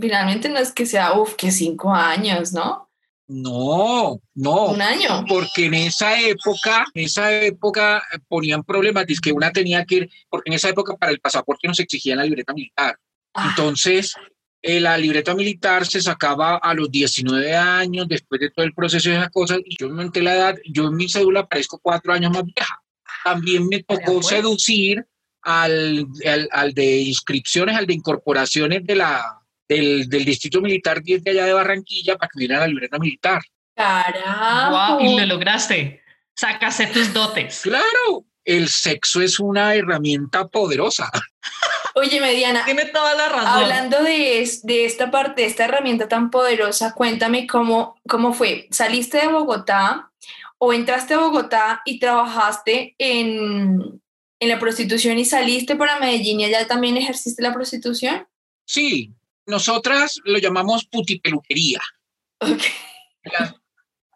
finalmente no es que sea, uff, que cinco años, ¿no? No, no. Un año. Porque en esa época, en esa época ponían problemas, es que una tenía que ir, porque en esa época para el pasaporte no se exigía la libreta militar. Ah. Entonces, eh, la libreta militar se sacaba a los 19 años, después de todo el proceso de esas cosas, y yo me monté la edad, yo en mi cédula parezco cuatro años más vieja. También me tocó pues. seducir al, al, al de inscripciones, al de incorporaciones de la, del, Distrito Militar 10 de allá de Barranquilla para que viniera la libreta militar. ¡Carajo! y lo lograste. Sácase tus dotes. Claro, el sexo es una herramienta poderosa. Oye, Mediana. Tiene toda la razón. Hablando de, de, esta parte, de esta herramienta tan poderosa, cuéntame cómo, cómo fue. ¿Saliste de Bogotá o entraste a Bogotá y trabajaste en, en la prostitución y saliste para Medellín y allá también ejerciste la prostitución? Sí, nosotras lo llamamos putipeluquería.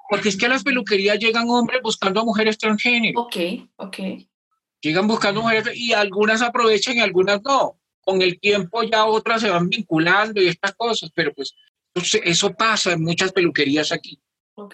Porque es que a las peluquerías llegan hombres buscando a mujeres transgénero. Ok, ok. Llegan buscando mujeres y algunas aprovechan y algunas no. Con el tiempo ya otras se van vinculando y estas cosas, pero pues eso pasa en muchas peluquerías aquí.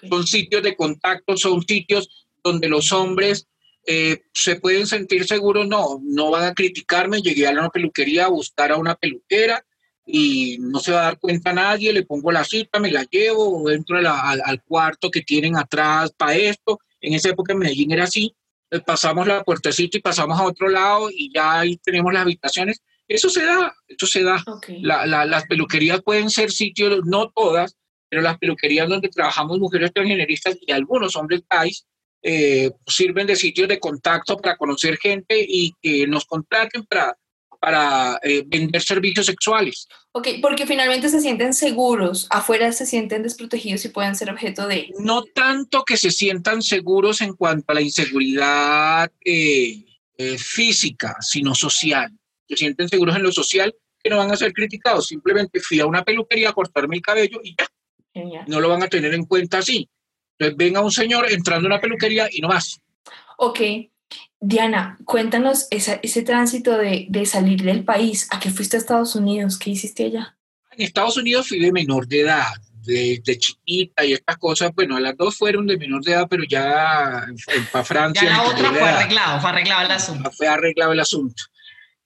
Son sitios de contacto, son sitios donde los hombres eh, se pueden sentir seguros, no, no van a criticarme, llegué a la peluquería a buscar a una peluquera y no se va a dar cuenta nadie, le pongo la cita, me la llevo, entro al, cuarto que tienen atrás para esto. En esa época en Medellín era así, eh, pasamos la puertecita y pasamos a otro lado y ya ahí tenemos las habitaciones. Eso se da, eso se da. las peluquerías pueden ser sitios, no todas, pero las peluquerías donde trabajamos mujeres transgeneristas y algunos hombres gays eh, sirven de sitios de contacto para conocer gente y que nos contraten para para eh, vender servicios sexuales. Ok, porque finalmente se sienten seguros, afuera se sienten desprotegidos y pueden ser objeto de... No tanto que se sientan seguros en cuanto a la inseguridad eh, eh, física, sino social. Se sienten seguros en lo social que no van a ser criticados. Simplemente fui a una peluquería a cortarme el cabello y ya. Genial. No lo van a tener en cuenta así. Entonces ven a un señor entrando a una peluquería y no más. Ok, Diana, cuéntanos ese tránsito de, salir del país. ¿A qué fuiste a Estados Unidos? ¿Qué hiciste allá? En Estados Unidos fui de menor de edad, de, chiquita y estas cosas. Bueno, las dos fueron de menor de edad, pero ya para Francia. Ya la otra fue arreglado, fue arreglado el asunto. Fue arreglado el asunto.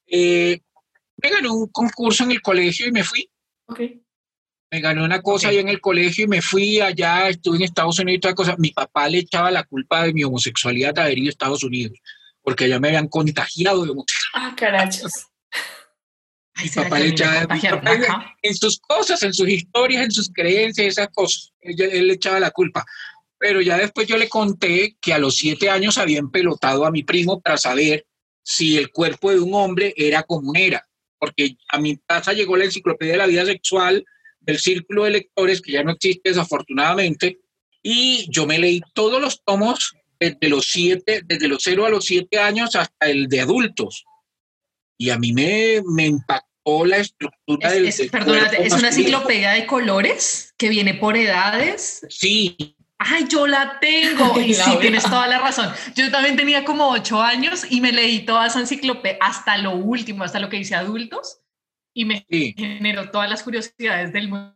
Eh, me gané un concurso en el colegio y me fui. Okay. Me gané una cosa ahí en el colegio y me fui allá, estuve en Estados Unidos y toda cosa. Mi papá le echaba la culpa de mi homosexualidad de haber ido a Estados Unidos porque ya me habían contagiado de Ah, carachos. mi papá le echaba, en sus cosas, en sus historias, en sus creencias, esas cosas. Él, le echaba la culpa. Pero ya después yo le conté que a los siete años habían pelotado a mi primo para saber si el cuerpo de un hombre era como era. Porque a mi casa llegó la enciclopedia de la vida sexual del círculo de lectores, que ya no existe desafortunadamente, y yo me leí todos los tomos desde los siete, desde los cero a los siete años hasta el de adultos. Y a mí me, me impactó la estructura del, es, es una enciclopedia de colores que viene por edades. Sí. Ay, yo la tengo. Y sí, tienes toda la razón. Yo también tenía como ocho años y me leí toda esa enciclopedia hasta lo último, hasta lo que dice adultos. Y me generó todas las curiosidades del mundo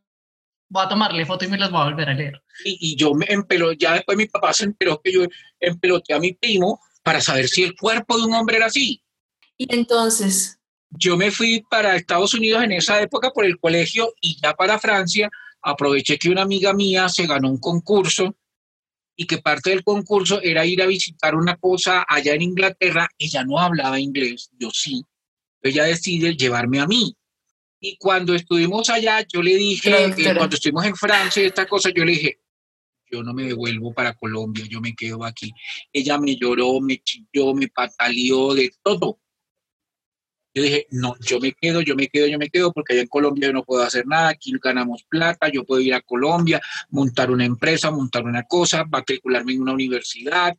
voy a tomarle foto y me las voy a volver a leer. Y, yo me empeló, ya después mi papá se enteró que yo empeloté a mi primo para saber si el cuerpo de un hombre era así. Y entonces... Yo me fui para Estados Unidos en esa época por el colegio y ya para Francia aproveché que una amiga mía se ganó un concurso y que parte del concurso era ir a visitar una cosa allá en Inglaterra. Ella no hablaba inglés, yo sí. Ella decide llevarme a mí. Y cuando estuvimos allá, yo le dije, eh, cuando estuvimos en Francia, esta cosa, yo le dije, yo no me devuelvo para Colombia, yo me quedo aquí. Ella me lloró, me chilló, me pataleó de todo. Yo dije, no, yo me quedo, yo me quedo, yo me quedo, porque allá en Colombia yo no puedo hacer nada, aquí ganamos plata, yo puedo ir a Colombia, montar una empresa, montar una cosa, matricularme en una universidad.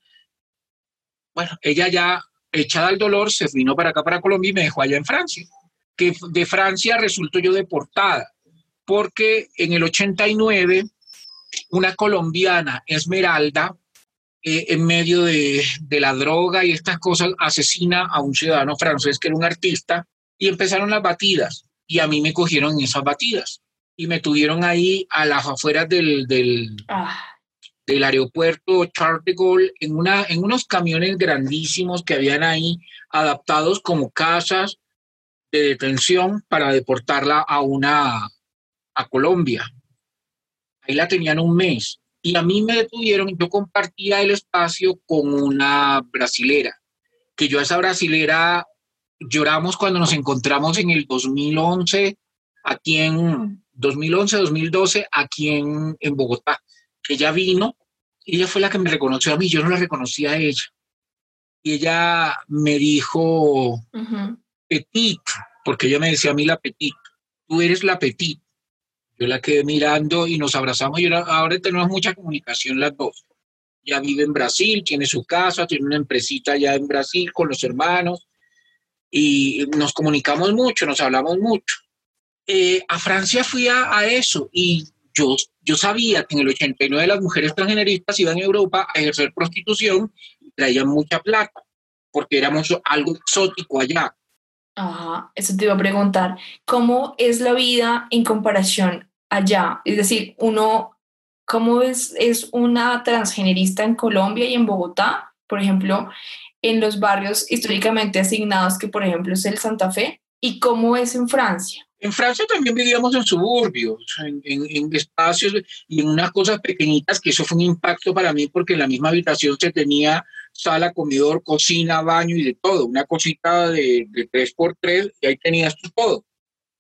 Bueno, ella ya, echada al dolor, se vino para acá, para Colombia y me dejó allá en Francia que de Francia resultó yo deportada, porque en el 89 una colombiana, Esmeralda, eh, en medio de, de, la droga y estas cosas, asesina a un ciudadano francés que era un artista y empezaron las batidas y a mí me cogieron en esas batidas y me tuvieron ahí a las afueras del, del, ah. del aeropuerto Charles de Gaulle en, una, en unos camiones grandísimos que habían ahí adaptados como casas de detención para deportarla a una a Colombia. Ahí la tenían un mes y a mí me detuvieron. Yo compartía el espacio con una brasilera, que yo a esa brasilera lloramos cuando nos encontramos en el 2011 aquí en 2011, 2012 aquí en, en Bogotá. Que ella vino, ella fue la que me reconoció a mí, yo no la reconocía a ella. Y ella me dijo, Petit, porque ella me decía a mí la Petit, tú eres la Petit. Yo la quedé mirando y nos abrazamos y ahora, tenemos mucha comunicación las dos. Ya vive en Brasil, tiene su casa, tiene una empresita allá en Brasil con los hermanos y nos comunicamos mucho, nos hablamos mucho. Eh, a Francia fui a, eso y yo, yo sabía que en el 89 las mujeres transgeneristas iban a Europa a ejercer prostitución y traían mucha plata porque éramos algo exótico allá. Ajá, eso te iba a preguntar. ¿Cómo es la vida en comparación allá? Es decir, uno, ¿cómo es, es una transgenerista en Colombia y en Bogotá? Por ejemplo, en los barrios históricamente asignados, que por ejemplo es el Santa Fe, ¿y cómo es en Francia? En Francia también vivíamos en suburbios, en, en, espacios y en unas cosas pequeñitas, que eso fue un impacto para mí porque en la misma habitación se tenía sala, comedor, cocina, baño y de todo, una cosita de, de 3x3 y ahí tenías todo.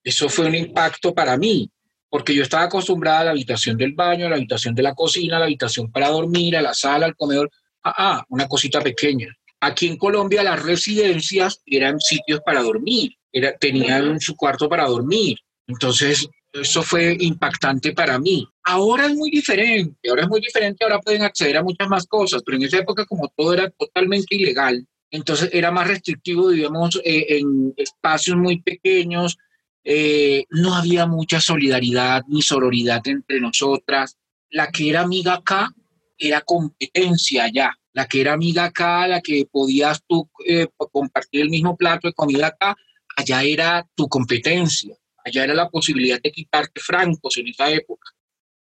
Eso fue un impacto para mí, porque yo estaba acostumbrada a la habitación del baño, a la habitación de la cocina, a la habitación para dormir, a la sala, al comedor, ah, ah una cosita pequeña. Aquí en Colombia las residencias eran sitios para dormir, era, tenían su cuarto para dormir. Entonces, eso fue impactante para mí. Ahora es muy diferente, ahora es muy diferente, ahora pueden acceder a muchas más cosas, pero en esa época como todo era totalmente ilegal, entonces era más restrictivo, digamos, eh, en espacios muy pequeños, eh, no había mucha solidaridad ni sororidad entre nosotras. La que era amiga acá era competencia allá. La que era amiga acá, la que podías tú eh, compartir el mismo plato de comida acá, allá era tu competencia allá era la posibilidad de quitarte francos en esa época.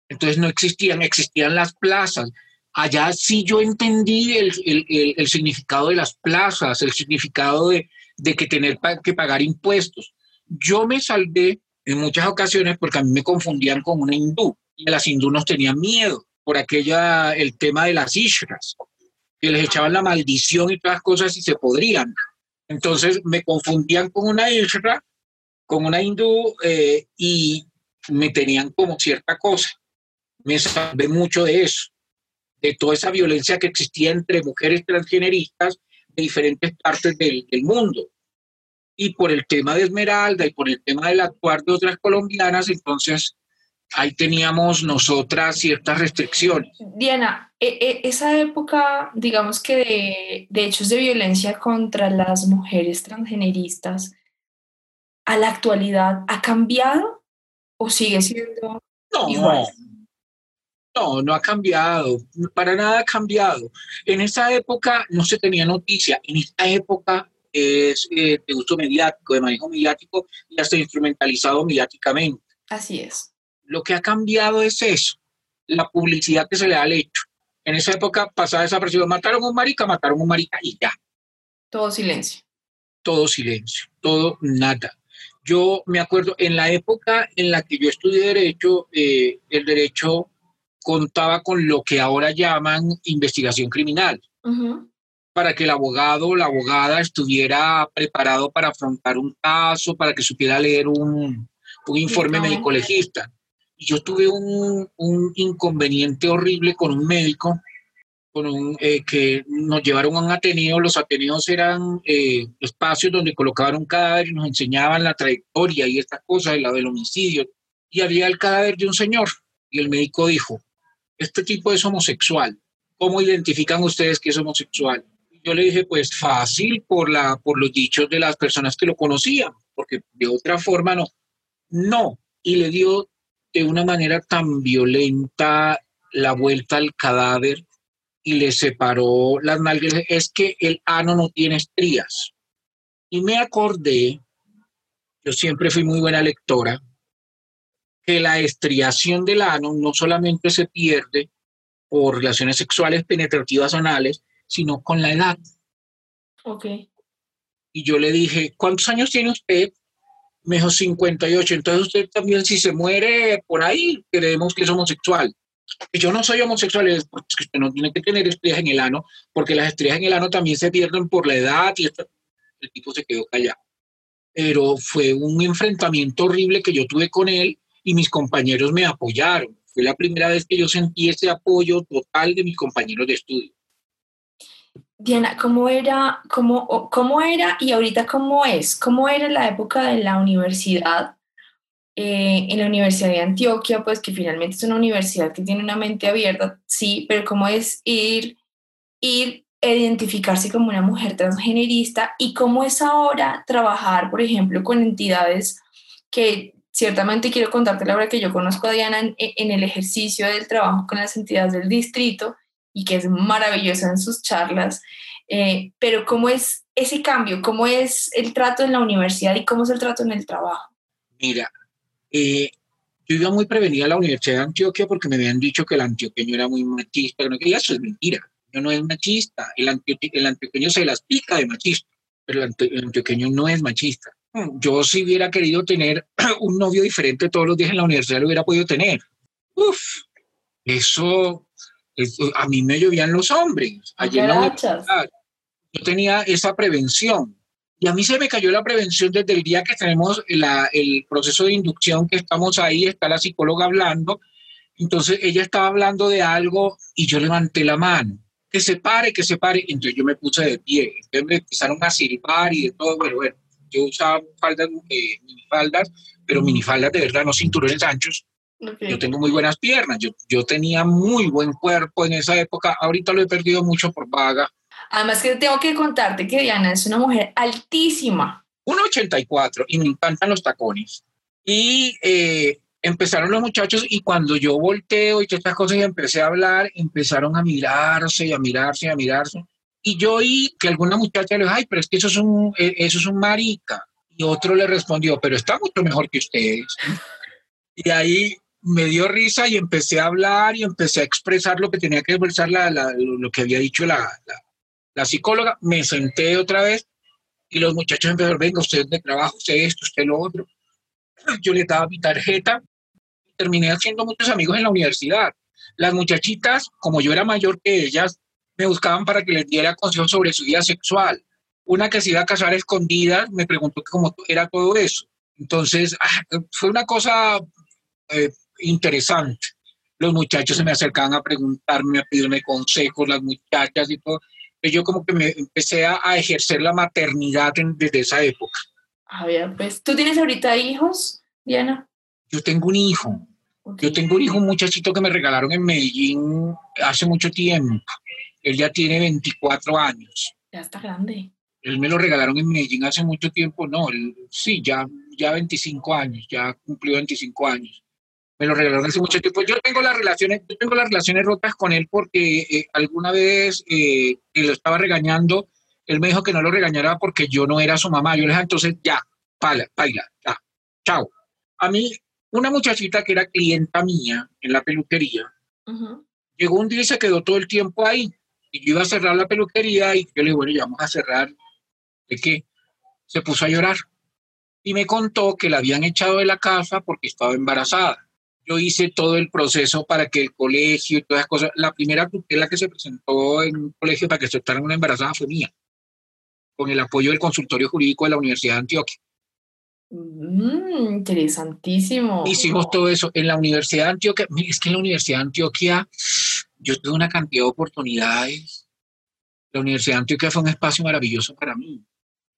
Entonces no existían, existían las plazas. Allá sí yo entendí el, el, el, significado de las plazas, el significado de, de que tener que pagar impuestos. Yo me salvé en muchas ocasiones porque a mí me confundían con una hindú y a las hindú nos tenían miedo por aquella, el tema de las ishras, que les echaban la maldición y todas las cosas y se podrían. Entonces me confundían con una ishra con una hindú eh, y me tenían como cierta cosa. Me salvé mucho de eso, de toda esa violencia que existía entre mujeres transgeneristas de diferentes partes del, del mundo. Y por el tema de Esmeralda y por el tema del actuar de otras colombianas, entonces ahí teníamos nosotras ciertas restricciones. Diana, e, e, esa época, digamos que de, de, hechos de violencia contra las mujeres transgeneristas, a la actualidad, ¿ha cambiado o sigue siendo no, igual? No, no ha cambiado, para nada ha cambiado. En esa época no se tenía noticia, en esta época es eh, de uso mediático, de manejo mediático y hasta instrumentalizado mediáticamente. Así es lo que ha cambiado es eso, la publicidad que se le da al hecho. En esa época pasada desaparecido, mataron a un marica, mataron a un marica y ya. Todo silencio. Todo silencio, todo nada. Yo me acuerdo, en la época en la que yo estudié derecho, eh, el derecho contaba con lo que ahora llaman investigación criminal, para que el abogado o la abogada estuviera preparado para afrontar un caso, para que supiera leer un, un informe médico legista yo tuve un, inconveniente horrible con un médico, con eh, que nos llevaron a un Ateneo. Los Ateneos eran eh, espacios donde colocaban un cadáver y nos enseñaban la trayectoria y estas cosas, la del homicidio. Y había el cadáver de un señor. Y el médico dijo, este tipo es homosexual. ¿Cómo identifican ustedes que es homosexual? Yo le dije, pues fácil por, la, por los dichos de las personas que lo conocían, porque de otra forma no. No. Y le dio de una manera tan violenta la vuelta al cadáver y le separó las nalgas, es que el ano no tiene estrías. Y me acordé, yo siempre fui muy buena lectora, que la estriación del ano no solamente se pierde por relaciones sexuales penetrativas anales, sino con la edad. Ok. Y yo le dije, ¿cuántos años tiene usted? me dijo 58. Entonces usted también si se muere por ahí, creemos que es homosexual. Yo no soy homosexual, es porque usted no tiene que tener estrías en el ano, porque las estrías en el ano también se pierden por la edad y esto. el tipo se quedó callado. Pero fue un enfrentamiento horrible que yo tuve con él y mis compañeros me apoyaron. Fue la primera vez que yo sentí ese apoyo total de mis compañeros de estudio. Diana, ¿cómo era, cómo, cómo era y ahorita cómo es? ¿Cómo era la época de la universidad? Eh, en la Universidad de Antioquia, pues que finalmente es una universidad que tiene una mente abierta, sí, pero cómo es ir, ir identificarse como una mujer transgenerista y cómo es ahora trabajar, por ejemplo, con entidades que ciertamente quiero contarte la verdad que yo conozco a Diana en, en el ejercicio del trabajo con las entidades del distrito y que es maravillosa en sus charlas, eh, pero ¿cómo es ese cambio? ¿Cómo es el trato en la universidad y cómo es el trato en el trabajo? Mira, eh, yo iba muy prevenida a la Universidad de Antioquia porque me habían dicho que el antioqueño era muy machista, no, que eso es mentira, yo no es machista, el, antioqueño se las pica de machista, pero el, el antioqueño no es machista. Yo si hubiera querido tener un novio diferente todos los días en la universidad lo hubiera podido tener. Uf, eso a mí me llovían los hombres. Yo tenía esa prevención. Y a mí se me cayó la prevención desde el día que tenemos el proceso de inducción, que estamos ahí, está la psicóloga hablando. Entonces ella estaba hablando de algo y yo levanté la mano. Que se pare, que se pare. Entonces yo me puse de pie. Entonces me empezaron a silbar y de todo. Bueno, bueno, yo usaba faldas, eh, minifaldas, pero minifaldas de verdad, no cinturones anchos. Yo tengo muy buenas piernas, yo, yo tenía muy buen cuerpo en esa época, ahorita lo he perdido mucho por vaga. Además que tengo que contarte que Diana es una mujer altísima. 1,84 y me encantan los tacones. Y eh, empezaron los muchachos y cuando yo volteo y todas estas cosas y empecé a hablar, empezaron a mirarse y a mirarse y a mirarse. Y yo oí que alguna muchacha le dijo, ay, pero es que eso es un, eh, eso es un marica. Y otro le respondió, pero está mucho mejor que ustedes. Y ahí me dio risa y empecé a hablar y empecé a expresar lo que tenía que expresar la, lo que había dicho la, la, psicóloga. Me senté otra vez y los muchachos empezaron, venga, usted de trabajo, usted esto, usted lo otro. Yo le daba mi tarjeta. Terminé haciendo muchos amigos en la universidad. Las muchachitas, como yo era mayor que ellas, me buscaban para que les diera consejos sobre su vida sexual. Una que se iba a casar escondida me preguntó cómo era todo eso. Entonces, ah, fue una cosa eh, interesante. Los muchachos se me acercaban a preguntarme, a pedirme consejos, las muchachas y todo. Yo como que me empecé a, ejercer la maternidad desde esa época. A ver, pues, ¿tú tienes ahorita hijos, Diana? Yo tengo un hijo. Yo tengo un hijo, un muchachito que me regalaron en Medellín hace mucho tiempo. Él ya tiene 24 años. Ya está grande. Él me lo regalaron en Medellín hace mucho tiempo, no, sí, ya, ya 25 años, ya cumplió 25 años. Me lo regalaron hace mucho tiempo. Yo tengo las relaciones, yo tengo las relaciones rotas con él porque eh, alguna vez eh, lo estaba regañando, él me dijo que no lo regañara porque yo no era su mamá. Yo le dije, entonces ya, pala, baila, ya, chao. A mí, una muchachita que era clienta mía en la peluquería, llegó un día y se quedó todo el tiempo ahí. Y yo iba a cerrar la peluquería y yo le dije, bueno, ya vamos a cerrar de que se puso a llorar y me contó que la habían echado de la casa porque estaba embarazada. Yo hice todo el proceso para que el colegio y todas las cosas. La primera tutela que se presentó en un colegio para que aceptaran una embarazada fue mía, con el apoyo del consultorio jurídico de la Universidad de Antioquia. Mm, interesantísimo. Hicimos todo eso en la Universidad de Antioquia. Es que en la Universidad de Antioquia yo tuve una cantidad de oportunidades la Universidad de Antioquia fue un espacio maravilloso para mí.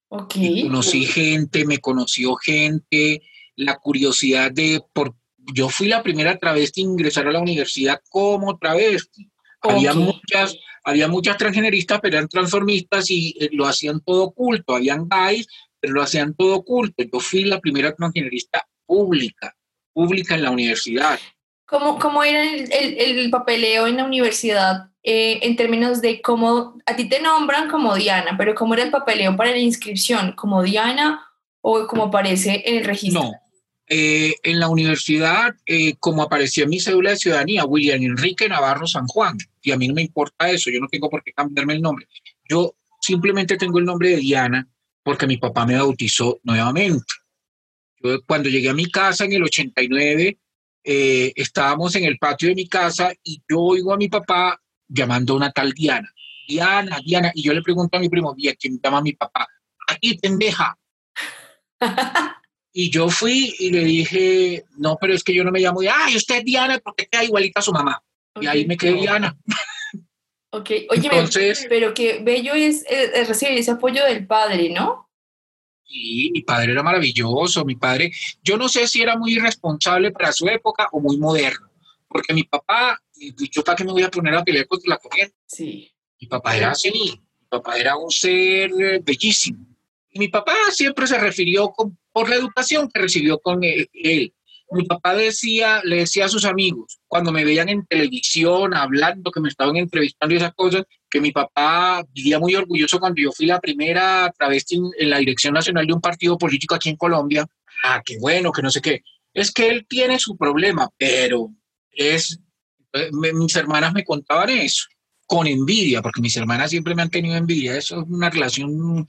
Okay. Conocí gente, me conoció gente, la curiosidad de, por, yo fui la primera travesti en ingresar a la universidad como travesti. Había muchas, había muchas transgeneristas, pero eran transformistas y eh, lo hacían todo oculto. Habían gays, pero lo hacían todo oculto. Yo fui la primera transgenerista pública, pública en la universidad. ¿Cómo, cómo era el, el papeleo en la universidad eh, en términos de cómo a ti te nombran como Diana, pero cómo era el papeleo para la inscripción, como Diana o como aparece en el registro. No, eh, en la universidad, eh, como aparecía en mi cédula de ciudadanía, William Enrique Navarro San Juan, y a mí no me importa eso, yo no tengo por qué cambiarme el nombre. Yo simplemente tengo el nombre de Diana porque mi papá me bautizó nuevamente. Yo cuando llegué a mi casa en el 89, estábamos en el patio de mi casa y yo oigo a mi papá llamando a una tal Diana. Diana, Diana. Y yo le pregunto a mi primo, ¿y a quién llama a mi papá? A ti, pendeja. y yo fui y le dije, no, pero es que yo no me llamo, ay, usted es Diana porque queda igualita a su mamá. Y ahí me quedé Diana. ok, oye, Entonces, pero qué bello es, es recibir ese apoyo del padre, ¿no? Sí, mi padre era maravilloso, mi padre, yo no sé si era muy irresponsable para su época o muy moderno, porque mi papá yo para qué me voy a poner a pelear contra la corriente. Sí. Mi papá era así, mi papá era un ser eh, bellísimo. Y mi papá siempre se refirió por la educación que recibió con él, Mi papá decía, le decía a sus amigos, cuando me veían en televisión hablando, que me estaban entrevistando y esas cosas, que mi papá vivía muy orgulloso cuando yo fui la primera travesti en la dirección nacional de un partido político aquí en Colombia. Ah, qué bueno, que no sé qué. Es que él tiene su problema, pero es eh, mis hermanas me contaban eso, con envidia, porque mis hermanas siempre me han tenido envidia. Eso es una relación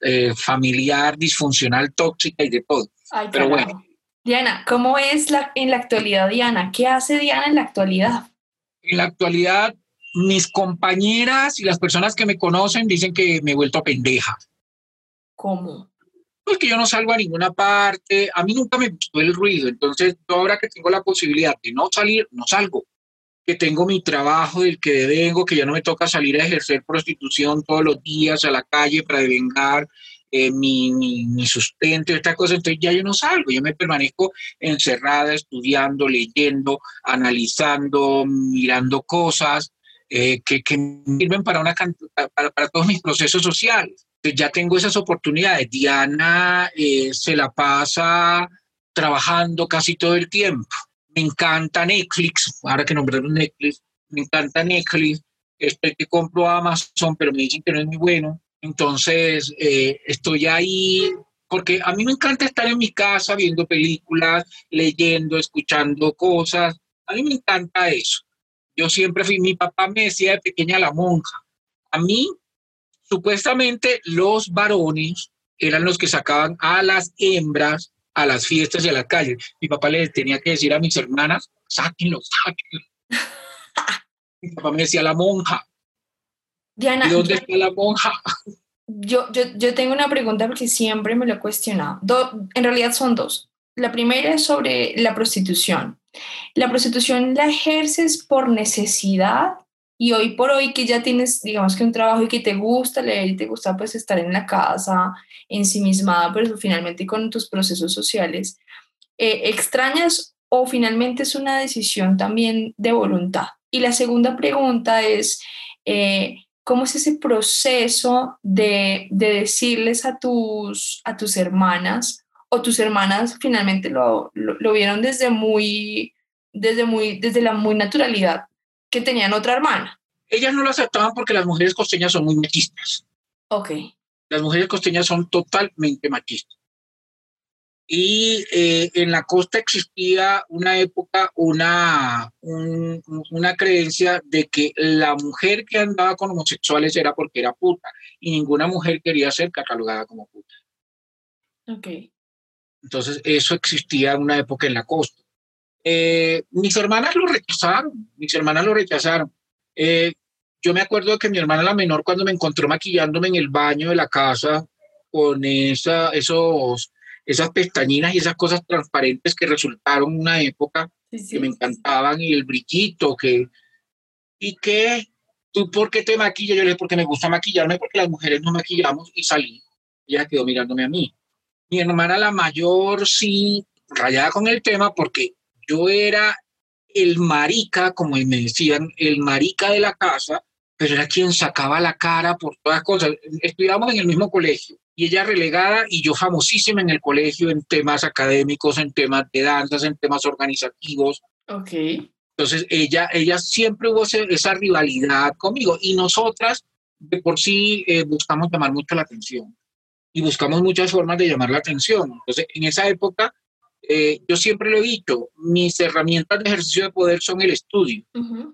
eh, familiar, disfuncional, tóxica y de todo. Pero bueno. Diana, ¿cómo es la, en la actualidad Diana? ¿Qué hace Diana en la actualidad? En la actualidad, mis compañeras y las personas que me conocen dicen que me he vuelto pendeja. ¿Cómo? Pues que yo no salgo a ninguna parte. A mí nunca me gustó el ruido. Entonces, ahora que tengo la posibilidad de no salir, no salgo que tengo mi trabajo del que vengo, que ya no me toca salir a ejercer prostitución todos los días a la calle para devengar eh, mi, sustento y estas cosas, entonces ya yo no salgo, yo me permanezco encerrada, estudiando, leyendo, analizando, mirando cosas eh, que, que sirven para, una, para, para todos mis procesos sociales. Entonces ya tengo esas oportunidades. Diana eh, se la pasa trabajando casi todo el tiempo me encanta Netflix, ahora que nombraron Netflix, me encanta Netflix, estoy que compro Amazon, pero me dicen que no es muy bueno, entonces eh, estoy ahí porque a mí me encanta estar en mi casa viendo películas, leyendo, escuchando cosas, a mí me encanta eso. Yo siempre fui, mi papá me decía de pequeña la monja. A mí, supuestamente, los varones eran los que sacaban a las hembras a las fiestas y a las calles. Mi papá le tenía que decir a mis hermanas, sáquenlo, sáquenlo. Mi papá me decía la monja. Diana, ¿Y dónde está la monja? yo, yo, yo tengo una pregunta porque siempre me lo he cuestionado. en realidad son dos. La primera es sobre la prostitución. ¿La prostitución la ejerces por necesidad y hoy por hoy que ya tienes, digamos que un trabajo y que te gusta leer y te gusta pues estar en la casa, ensimismada, pero finalmente con tus procesos sociales, eh, ¿extrañas o finalmente es una decisión también de voluntad? Y la segunda pregunta es, eh, ¿cómo es ese proceso de, de, decirles a tus, a tus hermanas o tus hermanas finalmente lo, lo, lo vieron desde muy, desde muy, desde la muy naturalidad? Que tenían otra hermana. Ellas no lo aceptaban porque las mujeres costeñas son muy machistas. Ok. Las mujeres costeñas son totalmente machistas. Y eh, en la costa existía una época, una, una creencia de que la mujer que andaba con homosexuales era porque era puta y ninguna mujer quería ser catalogada como puta. Ok. Entonces, eso existía en una época en la costa. Eh, mis hermanas lo rechazaron, mis hermanas lo rechazaron. Eh, yo me acuerdo que mi hermana la menor cuando me encontró maquillándome en el baño de la casa con esa, esos, esas pestañinas y esas cosas transparentes que resultaron una época que me encantaban y el brillito que y que tú por qué te maquillas yo le dije porque me gusta maquillarme porque las mujeres no maquillamos y salí. Ella quedó mirándome a mí. Mi hermana la mayor sí rayada con el tema porque yo era el marica, como me decían, el marica de la casa, pero era quien sacaba la cara por todas cosas. Estudiábamos en el mismo colegio y ella relegada y yo famosísima en el colegio en temas académicos, en temas de danzas, en temas organizativos. Ok. Entonces ella, ella siempre hubo esa rivalidad conmigo y nosotras de por sí eh, buscamos llamar mucho la atención y buscamos muchas formas de llamar la atención. Entonces en esa época eh, yo siempre lo he dicho, mis herramientas de ejercicio de poder son el estudio.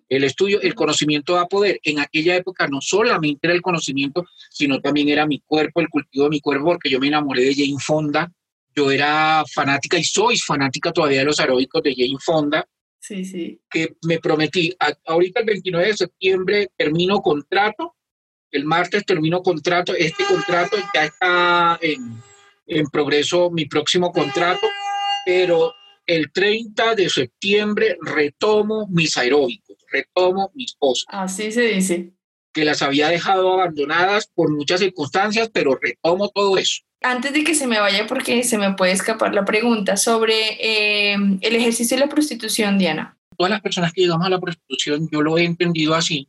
El estudio, el conocimiento da poder. En aquella época no solamente era el conocimiento, sino también era mi cuerpo, el cultivo de mi cuerpo, porque yo me enamoré de Jane Fonda. Yo era fanática y soy fanática todavía de los aeróbicos de Jane Fonda. Sí, sí. Que me prometí, ahorita el 29 de septiembre termino contrato, el martes termino contrato, este contrato ya está en, en progreso, mi próximo contrato pero el 30 de septiembre retomo mis aeróbicos, retomo mis cosas. Así se dice. Que las había dejado abandonadas por muchas circunstancias, pero retomo todo eso. Antes de que se me vaya, porque se me puede escapar la pregunta sobre eh, el ejercicio de la prostitución, Diana. Todas las personas que llegamos a la prostitución, yo lo he entendido así,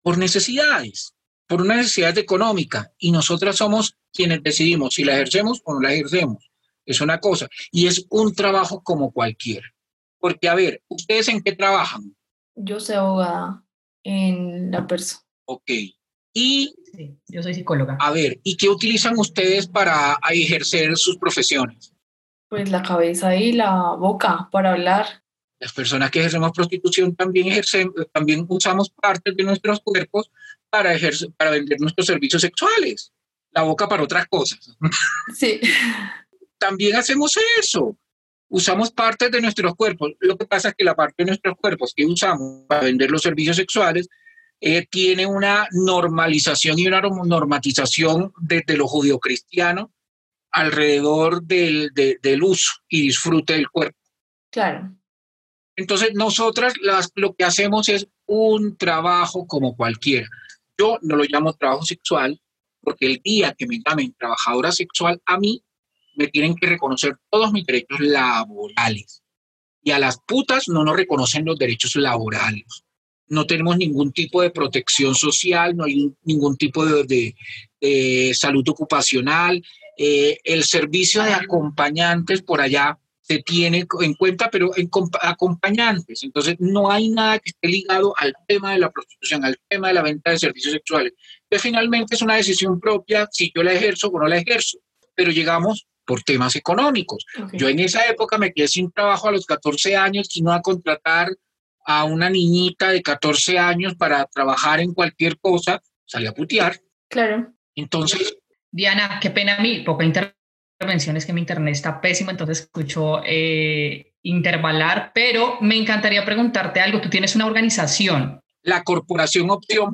por necesidades, por una necesidad económica, y nosotras somos quienes decidimos si la ejercemos o no la ejercemos es una cosa. Y es un trabajo como cualquiera. Porque, a ver, ¿ustedes en qué trabajan? Yo soy abogada en la persona. Ok. Y... yo soy psicóloga. A ver, ¿y qué utilizan ustedes para ejercer sus profesiones? Pues la cabeza y la boca para hablar. Las personas que ejercemos prostitución también, ejercen, también usamos partes de nuestros cuerpos para, ejercer, para vender nuestros servicios sexuales. La boca para otras cosas. Sí también hacemos eso. Usamos partes de nuestros cuerpos. Lo que pasa es que la parte de nuestros cuerpos que usamos para vender los servicios sexuales eh, tiene una normalización y una normatización desde lo judio-cristiano alrededor del, del uso y disfrute del cuerpo. Claro. Entonces, nosotras las, lo que hacemos es un trabajo como cualquiera. Yo no lo llamo trabajo sexual porque el día que me llamen trabajadora sexual, a mí me tienen que reconocer todos mis derechos laborales. Y a las putas no nos reconocen los derechos laborales. No tenemos ningún tipo de protección social, no hay ningún tipo de, salud ocupacional. Eh, el servicio de acompañantes por allá se tiene en cuenta, pero en acompañantes. Entonces, no hay nada que esté ligado al tema de la prostitución, al tema de la venta de servicios sexuales. Que finalmente es una decisión propia si yo la ejerzo o no la ejerzo. Pero llegamos por temas económicos. Yo en esa época me quedé sin trabajo a los 14 años, no a contratar a una niñita de 14 años para trabajar en cualquier cosa, salí a putear. Claro. Entonces... Diana, qué pena a mí, poca intervención, es que mi internet está pésimo, entonces escucho eh, intervalar, pero me encantaría preguntarte algo. Tú tienes una organización. La Corporación Opción.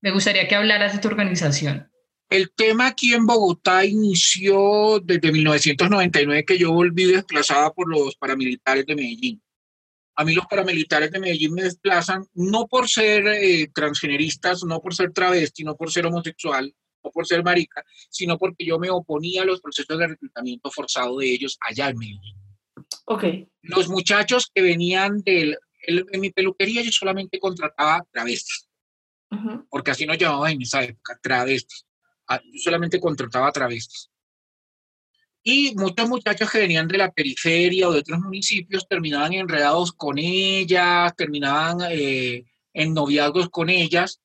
Me gustaría que hablaras de tu organización. El tema aquí en Bogotá inició desde 1999 que yo volví desplazada por los paramilitares de Medellín. A mí los paramilitares de Medellín me desplazan no por ser eh, transgeneristas, no por ser travesti, no por ser homosexual, no por ser marica, sino porque yo me oponía a los procesos de reclutamiento forzado de ellos allá en Medellín. Ok. Los muchachos que venían del... en mi peluquería yo solamente contrataba travestis, porque así nos llamaban en esa época, travestis yo solamente contrataba travestis. Y muchos muchachos que venían de la periferia o de otros municipios terminaban enredados con ellas, terminaban eh, en noviazgos con ellas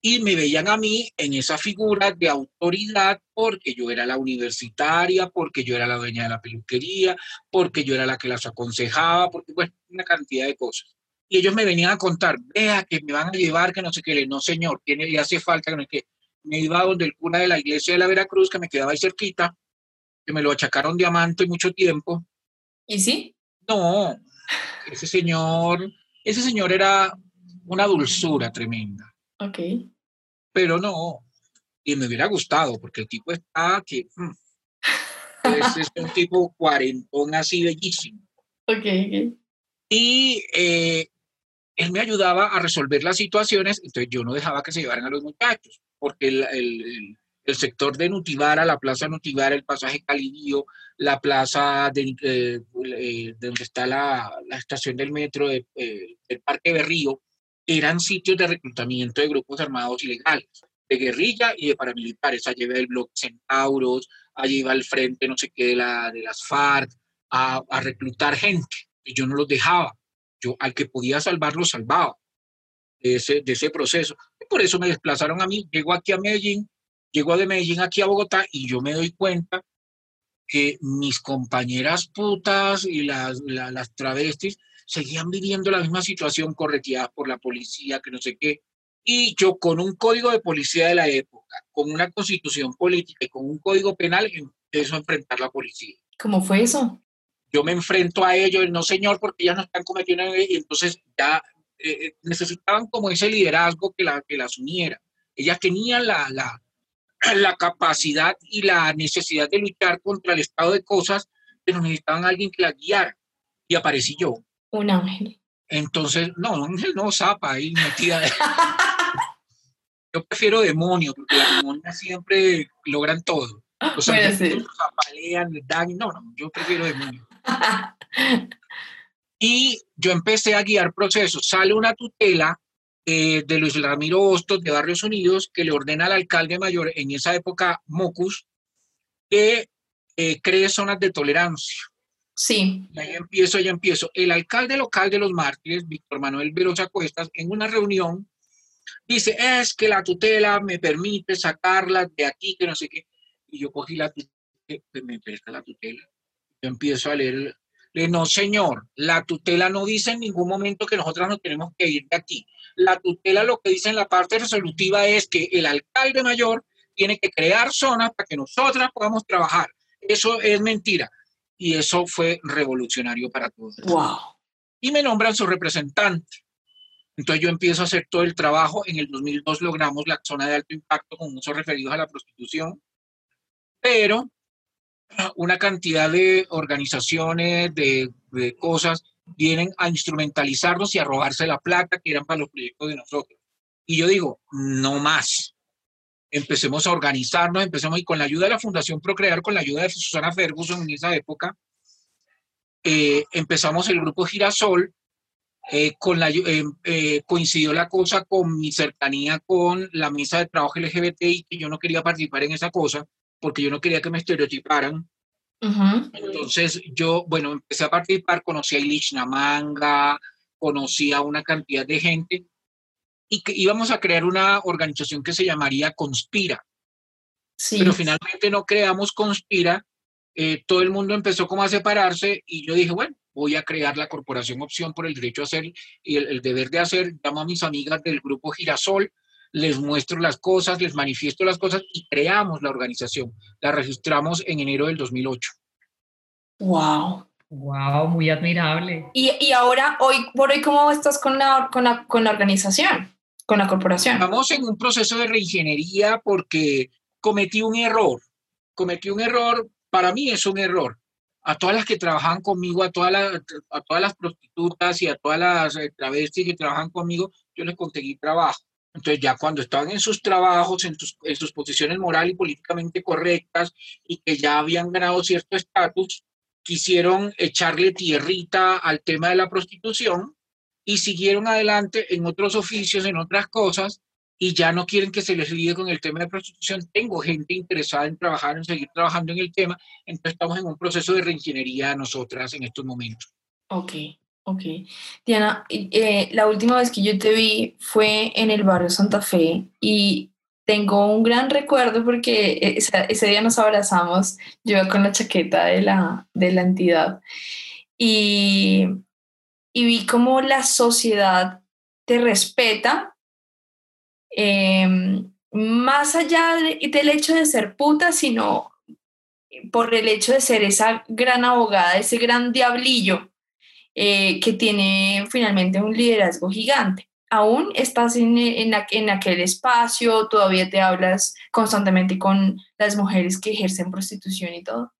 y me veían a mí en esa figura de autoridad porque yo era la universitaria, porque yo era la dueña de la peluquería, porque yo era la que las aconsejaba, porque pues una cantidad de cosas. Y ellos me venían a contar, vea que me van a llevar, que no sé qué, no señor, tiene, le hace falta, que no sé qué me iba donde el cura de la iglesia de la Veracruz, que me quedaba ahí cerquita, que me lo achacaron diamante mucho tiempo. ¿Y sí? No, ese señor, ese señor era una dulzura tremenda. Ok. Pero no, y me hubiera gustado, porque el tipo está que... Mm, es, un tipo cuarentón así bellísimo. Ok, ok. Y eh, él me ayudaba a resolver las situaciones, entonces yo no dejaba que se llevaran a los muchachos porque el, sector de Nutivara, la plaza Nutivara, el pasaje Calidío, la plaza de, eh, eh, donde está la, estación del metro de, eh, del Parque Berrío, eran sitios de reclutamiento de grupos armados ilegales, de guerrilla y de paramilitares. Allí iba el bloque Centauros, allí iba el frente no sé qué de, la, de las FARC, a, a reclutar gente. Y yo no los dejaba. Yo al que podía salvar, lo salvaba de ese, de ese proceso. Por eso me desplazaron a mí. Llego aquí a Medellín, llego de Medellín aquí a Bogotá y yo me doy cuenta que mis compañeras putas y las, las travestis seguían viviendo la misma situación correteadas por la policía, que no sé qué. Y yo con un código de policía de la época, con una constitución política y con un código penal, empiezo a enfrentar a la policía. ¿Cómo fue eso? Yo me enfrento a ellos, no señor, porque ellas no están cometiendo, y entonces ya eh, eh, necesitaban como ese liderazgo que, la, que las uniera. Ellas tenían la, la, la capacidad y la necesidad de luchar contra el estado de cosas, pero necesitaban alguien que las guiara. Y aparecí yo. Un ángel. Entonces, no, ángel no, zapa ahí metida. yo prefiero demonio, porque las demonios siempre logran todo. Los ángeles zapalean, dan, no, no, yo prefiero demonio. Y yo empecé a guiar procesos. Sale una tutela eh, de Luis Ramiro Hostos de Barrios Unidos que le ordena al alcalde mayor, en esa época Mocus, que eh, cree zonas de tolerancia. Sí. Y ahí empiezo, ahí empiezo. El alcalde local de los mártires, Víctor Manuel Verosa Cuestas, en una reunión, dice, es que la tutela me permite sacarla de aquí, que no sé qué. Y yo cogí la tutela, me presta la tutela. Yo empiezo a leer no, señor, la tutela no dice en ningún momento que nosotros no tenemos que ir de aquí. La tutela lo que dice en la parte resolutiva es que el alcalde mayor tiene que crear zonas para que nosotras podamos trabajar. Eso es mentira. Y eso fue revolucionario para todos. Wow. Y me nombran su representante. Entonces yo empiezo a hacer todo el trabajo. En el 2002 logramos la zona de alto impacto con usos referidos a la prostitución. Pero una cantidad de organizaciones, de, cosas, vienen a instrumentalizarnos y a robarse la plata que eran para los proyectos de nosotros. Y yo digo, no más. Empecemos a organizarnos, empecemos y con la ayuda de la Fundación Procrear, con la ayuda de Susana Ferguson en esa época, eh, empezamos el grupo Girasol. Eh, con la, eh, coincidió la cosa con mi cercanía con la mesa de trabajo LGBTI, que yo no quería participar en esa cosa porque yo no quería que me estereotiparan. Entonces yo, bueno, empecé a participar, conocí a Ilish Namanga, conocí a una cantidad de gente y que íbamos a crear una organización que se llamaría Conspira. Sí. Pero finalmente no creamos Conspira, eh, todo el mundo empezó como a separarse y yo dije, bueno, voy a crear la Corporación Opción por el Derecho a Hacer y el, el deber de hacer. Llamo a mis amigas del grupo Girasol, les muestro las cosas, les manifiesto las cosas y creamos la organización. La registramos en enero del 2008. ¡Wow! ¡Wow! Muy admirable. Y, y ahora, hoy por hoy, ¿cómo estás con la, con la, con la organización, con la corporación? Estamos en un proceso de reingeniería porque cometí un error. Cometí un error, para mí es un error. A todas las que trabajan conmigo, a todas las, a todas las prostitutas y a todas las eh, travestis que trabajan conmigo, yo les conseguí trabajo. Entonces ya cuando estaban en sus trabajos, en sus, en sus posiciones moral y políticamente correctas y que ya habían ganado cierto estatus, quisieron echarle tierrita al tema de la prostitución y siguieron adelante en otros oficios, en otras cosas, y ya no quieren que se les líe con el tema de prostitución. Tengo gente interesada en trabajar, en seguir trabajando en el tema, entonces estamos en un proceso de reingeniería nosotras en estos momentos. Ok, ok. Diana, eh, la última vez que yo te vi fue en el barrio Santa Fe y tengo un gran recuerdo porque ese, día nos abrazamos, yo con la chaqueta de la, de la entidad y, y vi cómo la sociedad te respeta Em, más allá del hecho de ser puta, sino por el hecho de ser esa gran abogada, ese gran diablillo eh, que tiene finalmente un liderazgo gigante. Aún estás en, en, aquel espacio, todavía te hablas constantemente con las mujeres que ejercen prostitución y todo.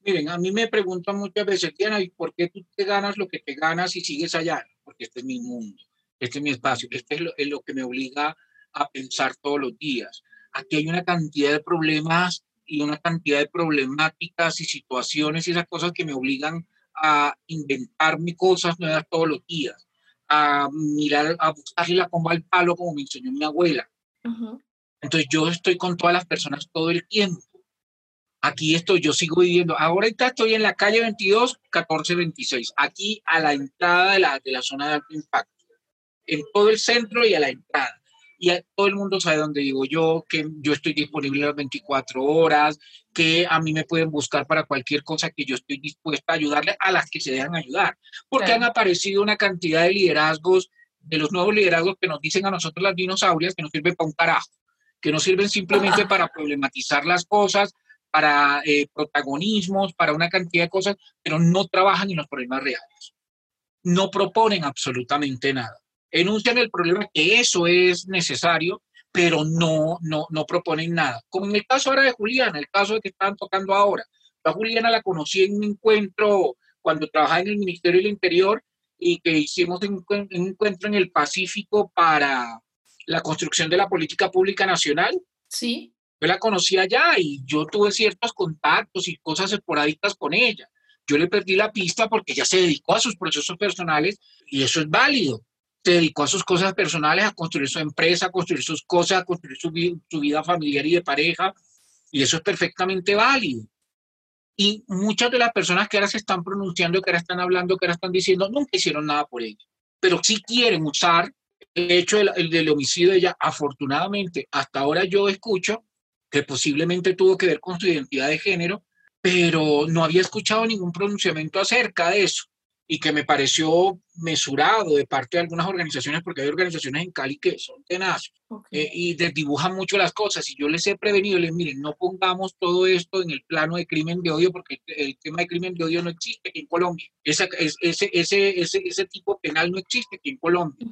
Miren, a mí me preguntan muchas veces, Diana, ¿y por qué tú te ganas lo que te ganas y sigues allá? Porque este es mi mundo este es mi espacio, este es lo, que me obliga a pensar todos los días. Aquí hay una cantidad de problemas y una cantidad de problemáticas y situaciones y esas cosas que me obligan a inventarme cosas nuevas todos los días, a mirar, a buscarle la comba al palo como me enseñó mi abuela. Entonces yo estoy con todas las personas todo el tiempo. Aquí estoy, yo sigo viviendo. Ahorita estoy en la calle 22, 1426, aquí a la entrada de la, de la zona de alto impacto en todo el centro y a la entrada. Y todo el mundo sabe dónde digo yo, que yo estoy disponible las 24 horas, que a mí me pueden buscar para cualquier cosa que yo estoy dispuesta a ayudarle a las que se dejan ayudar. Porque han aparecido una cantidad de liderazgos, de los nuevos liderazgos que nos dicen a nosotros las dinosaurias que no sirven para un carajo, que no sirven simplemente para problematizar las cosas, para eh, protagonismos, para una cantidad de cosas, pero no trabajan en los problemas reales. No proponen absolutamente nada enuncian el problema que eso es necesario, pero no, no, no proponen nada. Como en el caso ahora de Juliana, el caso de que están tocando ahora. Yo a Juliana la conocí en un encuentro cuando trabajaba en el Ministerio del Interior y que hicimos un, encuentro en el Pacífico para la construcción de la política pública nacional. Sí. Yo la conocí allá y yo tuve ciertos contactos y cosas esporádicas con ella. Yo le perdí la pista porque ella se dedicó a sus procesos personales y eso es válido se dedicó a sus cosas personales, a construir su empresa, a construir sus cosas, a construir su, vida familiar y de pareja, y eso es perfectamente válido. Y muchas de las personas que ahora se están pronunciando, que ahora están hablando, que ahora están diciendo, nunca hicieron nada por ella, pero sí quieren usar el hecho del, del homicidio de ella. Afortunadamente, hasta ahora yo escucho que posiblemente tuvo que ver con su identidad de género, pero no había escuchado ningún pronunciamiento acerca de eso y que me pareció mesurado de parte de algunas organizaciones, porque hay organizaciones en Cali que son tenaces eh, y desdibujan mucho las cosas. Y yo les he prevenido, les miren, no pongamos todo esto en el plano de crimen de odio, porque el tema de crimen de odio no existe aquí en Colombia. Ese, ese, ese, ese, ese tipo penal no existe aquí en Colombia.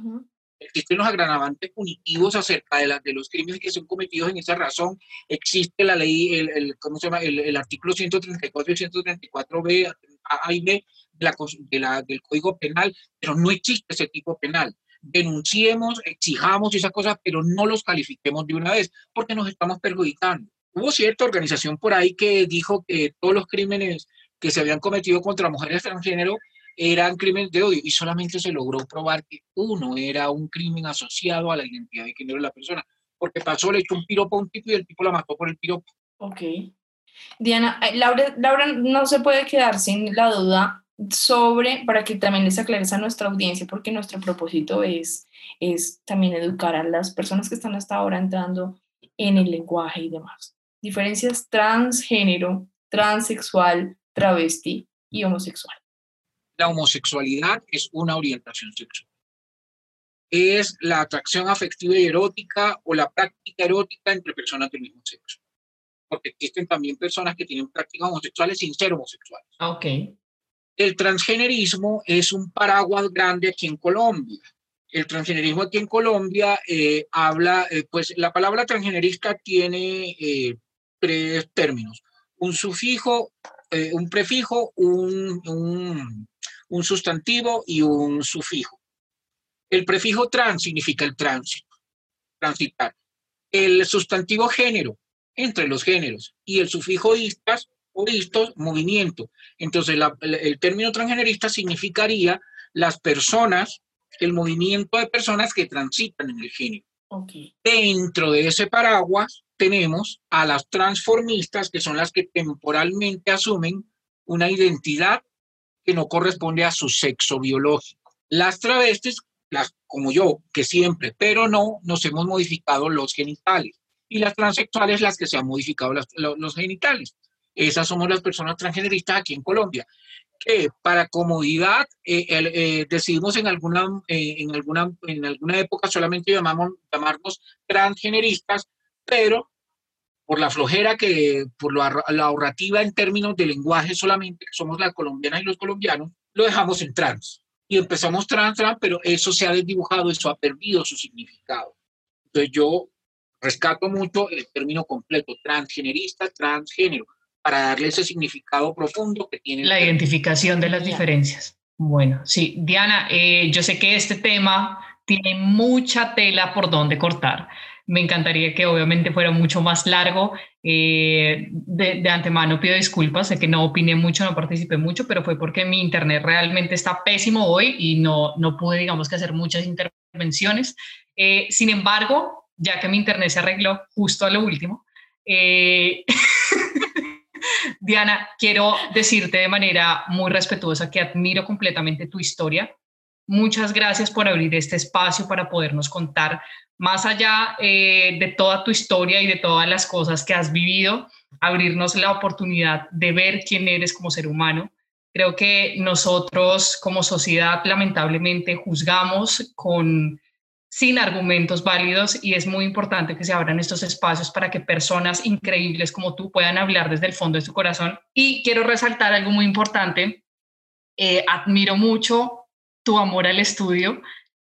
Existen los agravantes punitivos acerca de, la, de los crímenes que son cometidos en esa razón. Existe la ley, el, el ¿cómo se llama? El, el artículo 134 y 134b, A y B, de la, del Código Penal, pero no existe ese tipo penal. Denunciemos, exijamos esas cosas, pero no los califiquemos de una vez, porque nos estamos perjudicando. Hubo cierta organización por ahí que dijo que todos los crímenes que se habían cometido contra mujeres transgénero eran crímenes de odio y solamente se logró probar que uno era un crimen asociado a la identidad de género de la persona, porque pasó, le echó un piropo a un tipo y el tipo la mató por el piropo. Ok. Diana, eh, Laura, Laura no se puede quedar sin la duda sobre, para que también les aclares a nuestra audiencia, porque nuestro propósito es, es también educar a las personas que están hasta ahora entrando en el lenguaje y demás. Diferencias transgénero, transexual, travesti y homosexual. La homosexualidad es una orientación sexual. Es la atracción afectiva y erótica o la práctica erótica entre personas del mismo sexo. Porque existen también personas que tienen prácticas homosexuales sin ser homosexuales. Ok. El transgenerismo es un paraguas grande aquí en Colombia. El transgenerismo aquí en Colombia eh, habla, eh, pues la palabra transgenerista tiene eh, tres términos, un sufijo, un prefijo, un, un, sustantivo y un sufijo. El prefijo trans significa el tránsito, transitar. El sustantivo género, entre los géneros, y el sufijo istas o istos, movimiento. Entonces, el término transgenerista significaría las personas el movimiento de personas que transitan en el género. Dentro de ese paraguas tenemos a las transformistas, que son las que temporalmente asumen una identidad que no corresponde a su sexo biológico. Las travestis, las, como yo, que siempre, pero no, nos hemos modificado los genitales. Y las transexuales, las que se han modificado los genitales. Esas somos las personas transgeneristas aquí en Colombia que para comodidad eh, eh, decidimos en alguna, eh, en, alguna, en alguna época solamente llamamos, llamarnos transgeneristas, pero por la flojera que, por la, ahorrativa en términos de lenguaje solamente, que somos las colombianas y los colombianos, lo dejamos en trans. Y empezamos trans, trans, pero eso se ha desdibujado, eso ha perdido su significado. Entonces yo rescato mucho el término completo, transgenerista, transgénero para darle ese significado profundo que tiene. La identificación de las diferencias. Bueno, sí, Diana, eh, yo sé que este tema tiene mucha tela por donde cortar. Me encantaría que obviamente fuera mucho más largo. Eh, de, de, antemano pido disculpas, sé que no opiné mucho, no participé mucho, pero fue porque mi internet realmente está pésimo hoy y no, no pude, digamos, que hacer muchas intervenciones. Eh, sin embargo, ya que mi internet se arregló justo a lo último, Diana, quiero decirte de manera muy respetuosa que admiro completamente tu historia. Muchas gracias por abrir este espacio para podernos contar más allá eh, de toda tu historia y de todas las cosas que has vivido, abrirnos la oportunidad de ver quién eres como ser humano. Creo que nosotros como sociedad lamentablemente juzgamos con sin argumentos válidos y es muy importante que se abran estos espacios para que personas increíbles como tú puedan hablar desde el fondo de su corazón. Y quiero resaltar algo muy importante. Eh, admiro mucho tu amor al estudio.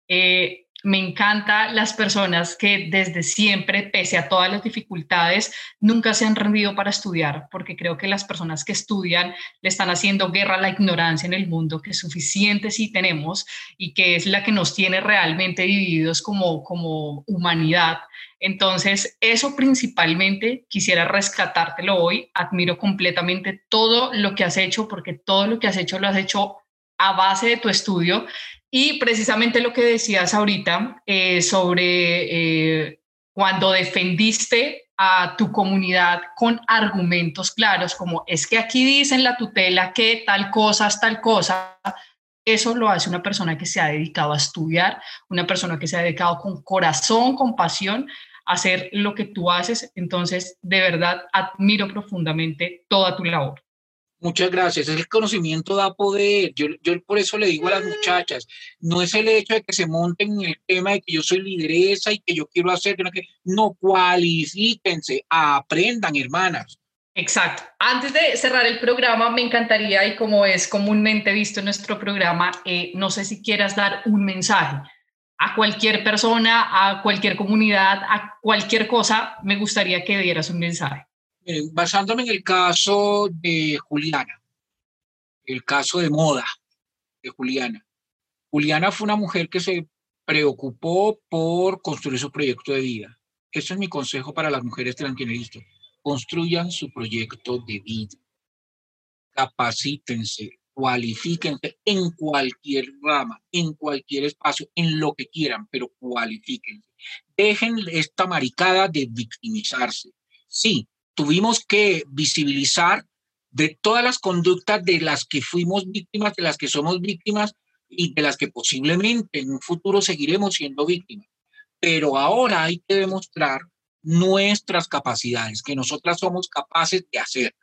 Eh, me encanta las personas que desde siempre, pese a todas las dificultades, nunca se han rendido para estudiar, porque creo que las personas que estudian le están haciendo guerra a la ignorancia en el mundo, que suficiente sí tenemos y que es la que nos tiene realmente divididos como, como humanidad. Entonces, eso principalmente quisiera rescatártelo hoy. Admiro completamente todo lo que has hecho, porque todo lo que has hecho lo has hecho a base de tu estudio y precisamente lo que decías ahorita eh, sobre eh, cuando defendiste a tu comunidad con argumentos claros, como es que aquí dicen la tutela que tal cosa es tal cosa, eso lo hace una persona que se ha dedicado a estudiar, una persona que se ha dedicado con corazón, con pasión a hacer lo que tú haces. Entonces, de verdad, admiro profundamente toda tu labor. Muchas gracias. El conocimiento da poder. Yo, yo por eso le digo a las muchachas, no es el hecho de que se monten en el tema de que yo soy lideresa y que yo quiero hacer, que no, que, no cualifíquense, aprendan, hermanas. Exacto. Antes de cerrar el programa, me encantaría, y como es comúnmente visto en nuestro programa, eh, no sé si quieras dar un mensaje a cualquier persona, a cualquier comunidad, a cualquier cosa, me gustaría que dieras un mensaje basándome en el caso de Juliana, el caso de moda de Juliana. Juliana fue una mujer que se preocupó por construir su proyecto de vida. Ese es mi consejo para las mujeres transgeneristas. Construyan su proyecto de vida. Capacítense, cualifíquense en cualquier rama, en cualquier espacio, en lo que quieran, pero cualifíquense. Dejen esta maricada de victimizarse. Sí, tuvimos que visibilizar de todas las conductas de las que fuimos víctimas, de las que somos víctimas y de las que posiblemente en un futuro seguiremos siendo víctimas. Pero ahora hay que demostrar nuestras capacidades, que nosotras somos capaces de hacer.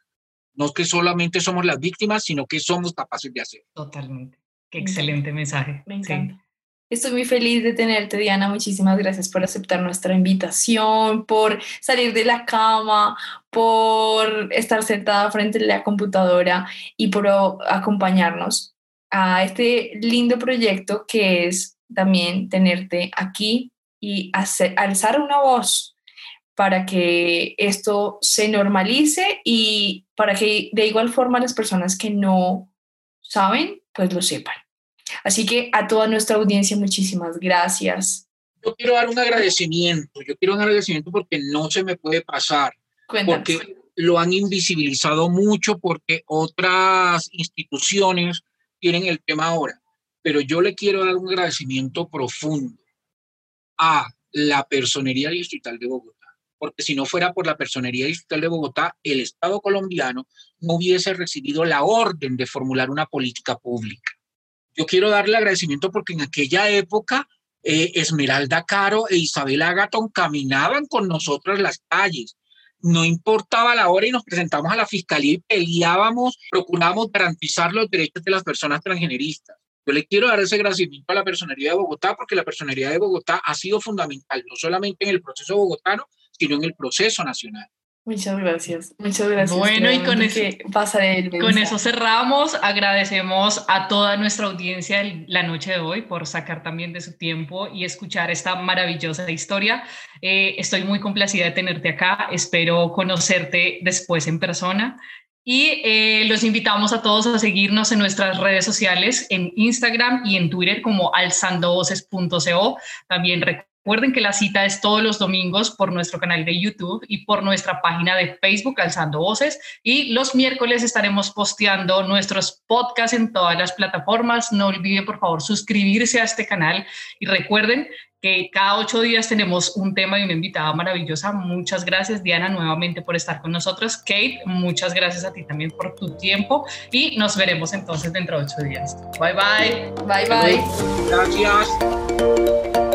No que solamente somos las víctimas, sino que somos capaces de hacer. Totalmente. Qué excelente mensaje. Me encanta. Estoy muy feliz de tenerte, Diana. Muchísimas gracias por aceptar nuestra invitación, por salir de la cama, por estar sentada frente a la computadora y por acompañarnos a este lindo proyecto que es también tenerte aquí y alzar una voz para que esto se normalice y para que de igual forma las personas que no saben, pues lo sepan. Así que a toda nuestra audiencia, muchísimas gracias. Yo quiero dar un agradecimiento, yo quiero un agradecimiento porque no se me puede pasar, porque lo han invisibilizado mucho, porque otras instituciones tienen el tema ahora, pero yo le quiero dar un agradecimiento profundo a la Personería Distrital de Bogotá porque si no fuera por la Personería Distrital de Bogotá, el Estado colombiano no hubiese recibido la orden de formular una política pública. Yo quiero darle agradecimiento porque en aquella época eh, Esmeralda Caro e Isabel Agatón caminaban con nosotros las calles. No importaba la hora y nos presentamos a la fiscalía y peleábamos, procurábamos garantizar los derechos de las personas transgeneristas. Yo le quiero dar ese agradecimiento a la Personería de Bogotá porque la Personería de Bogotá ha sido fundamental, no solamente en el proceso bogotano, sino en el proceso nacional. Muchas gracias, muchas gracias. Bueno, y con eso, con eso cerramos. Agradecemos a toda nuestra audiencia la noche de hoy por sacar también de su tiempo y escuchar esta maravillosa historia. Eh, estoy muy complacida de tenerte acá. Espero conocerte después en persona. Y eh, los invitamos a todos a seguirnos en nuestras redes sociales, en Instagram y en Twitter como alzandovoces.co. También Recuerden que la cita es todos los domingos por nuestro canal de YouTube y por nuestra página de Facebook Alzando Voces y los miércoles estaremos posteando nuestros podcasts en todas las plataformas. No olviden por favor suscribirse a este canal y recuerden que cada ocho días tenemos un tema y una invitada maravillosa. Muchas gracias Diana nuevamente por estar con nosotros. Kate, muchas gracias a ti también por tu tiempo y nos veremos entonces dentro de ocho días. Bye bye. Bye bye. Gracias.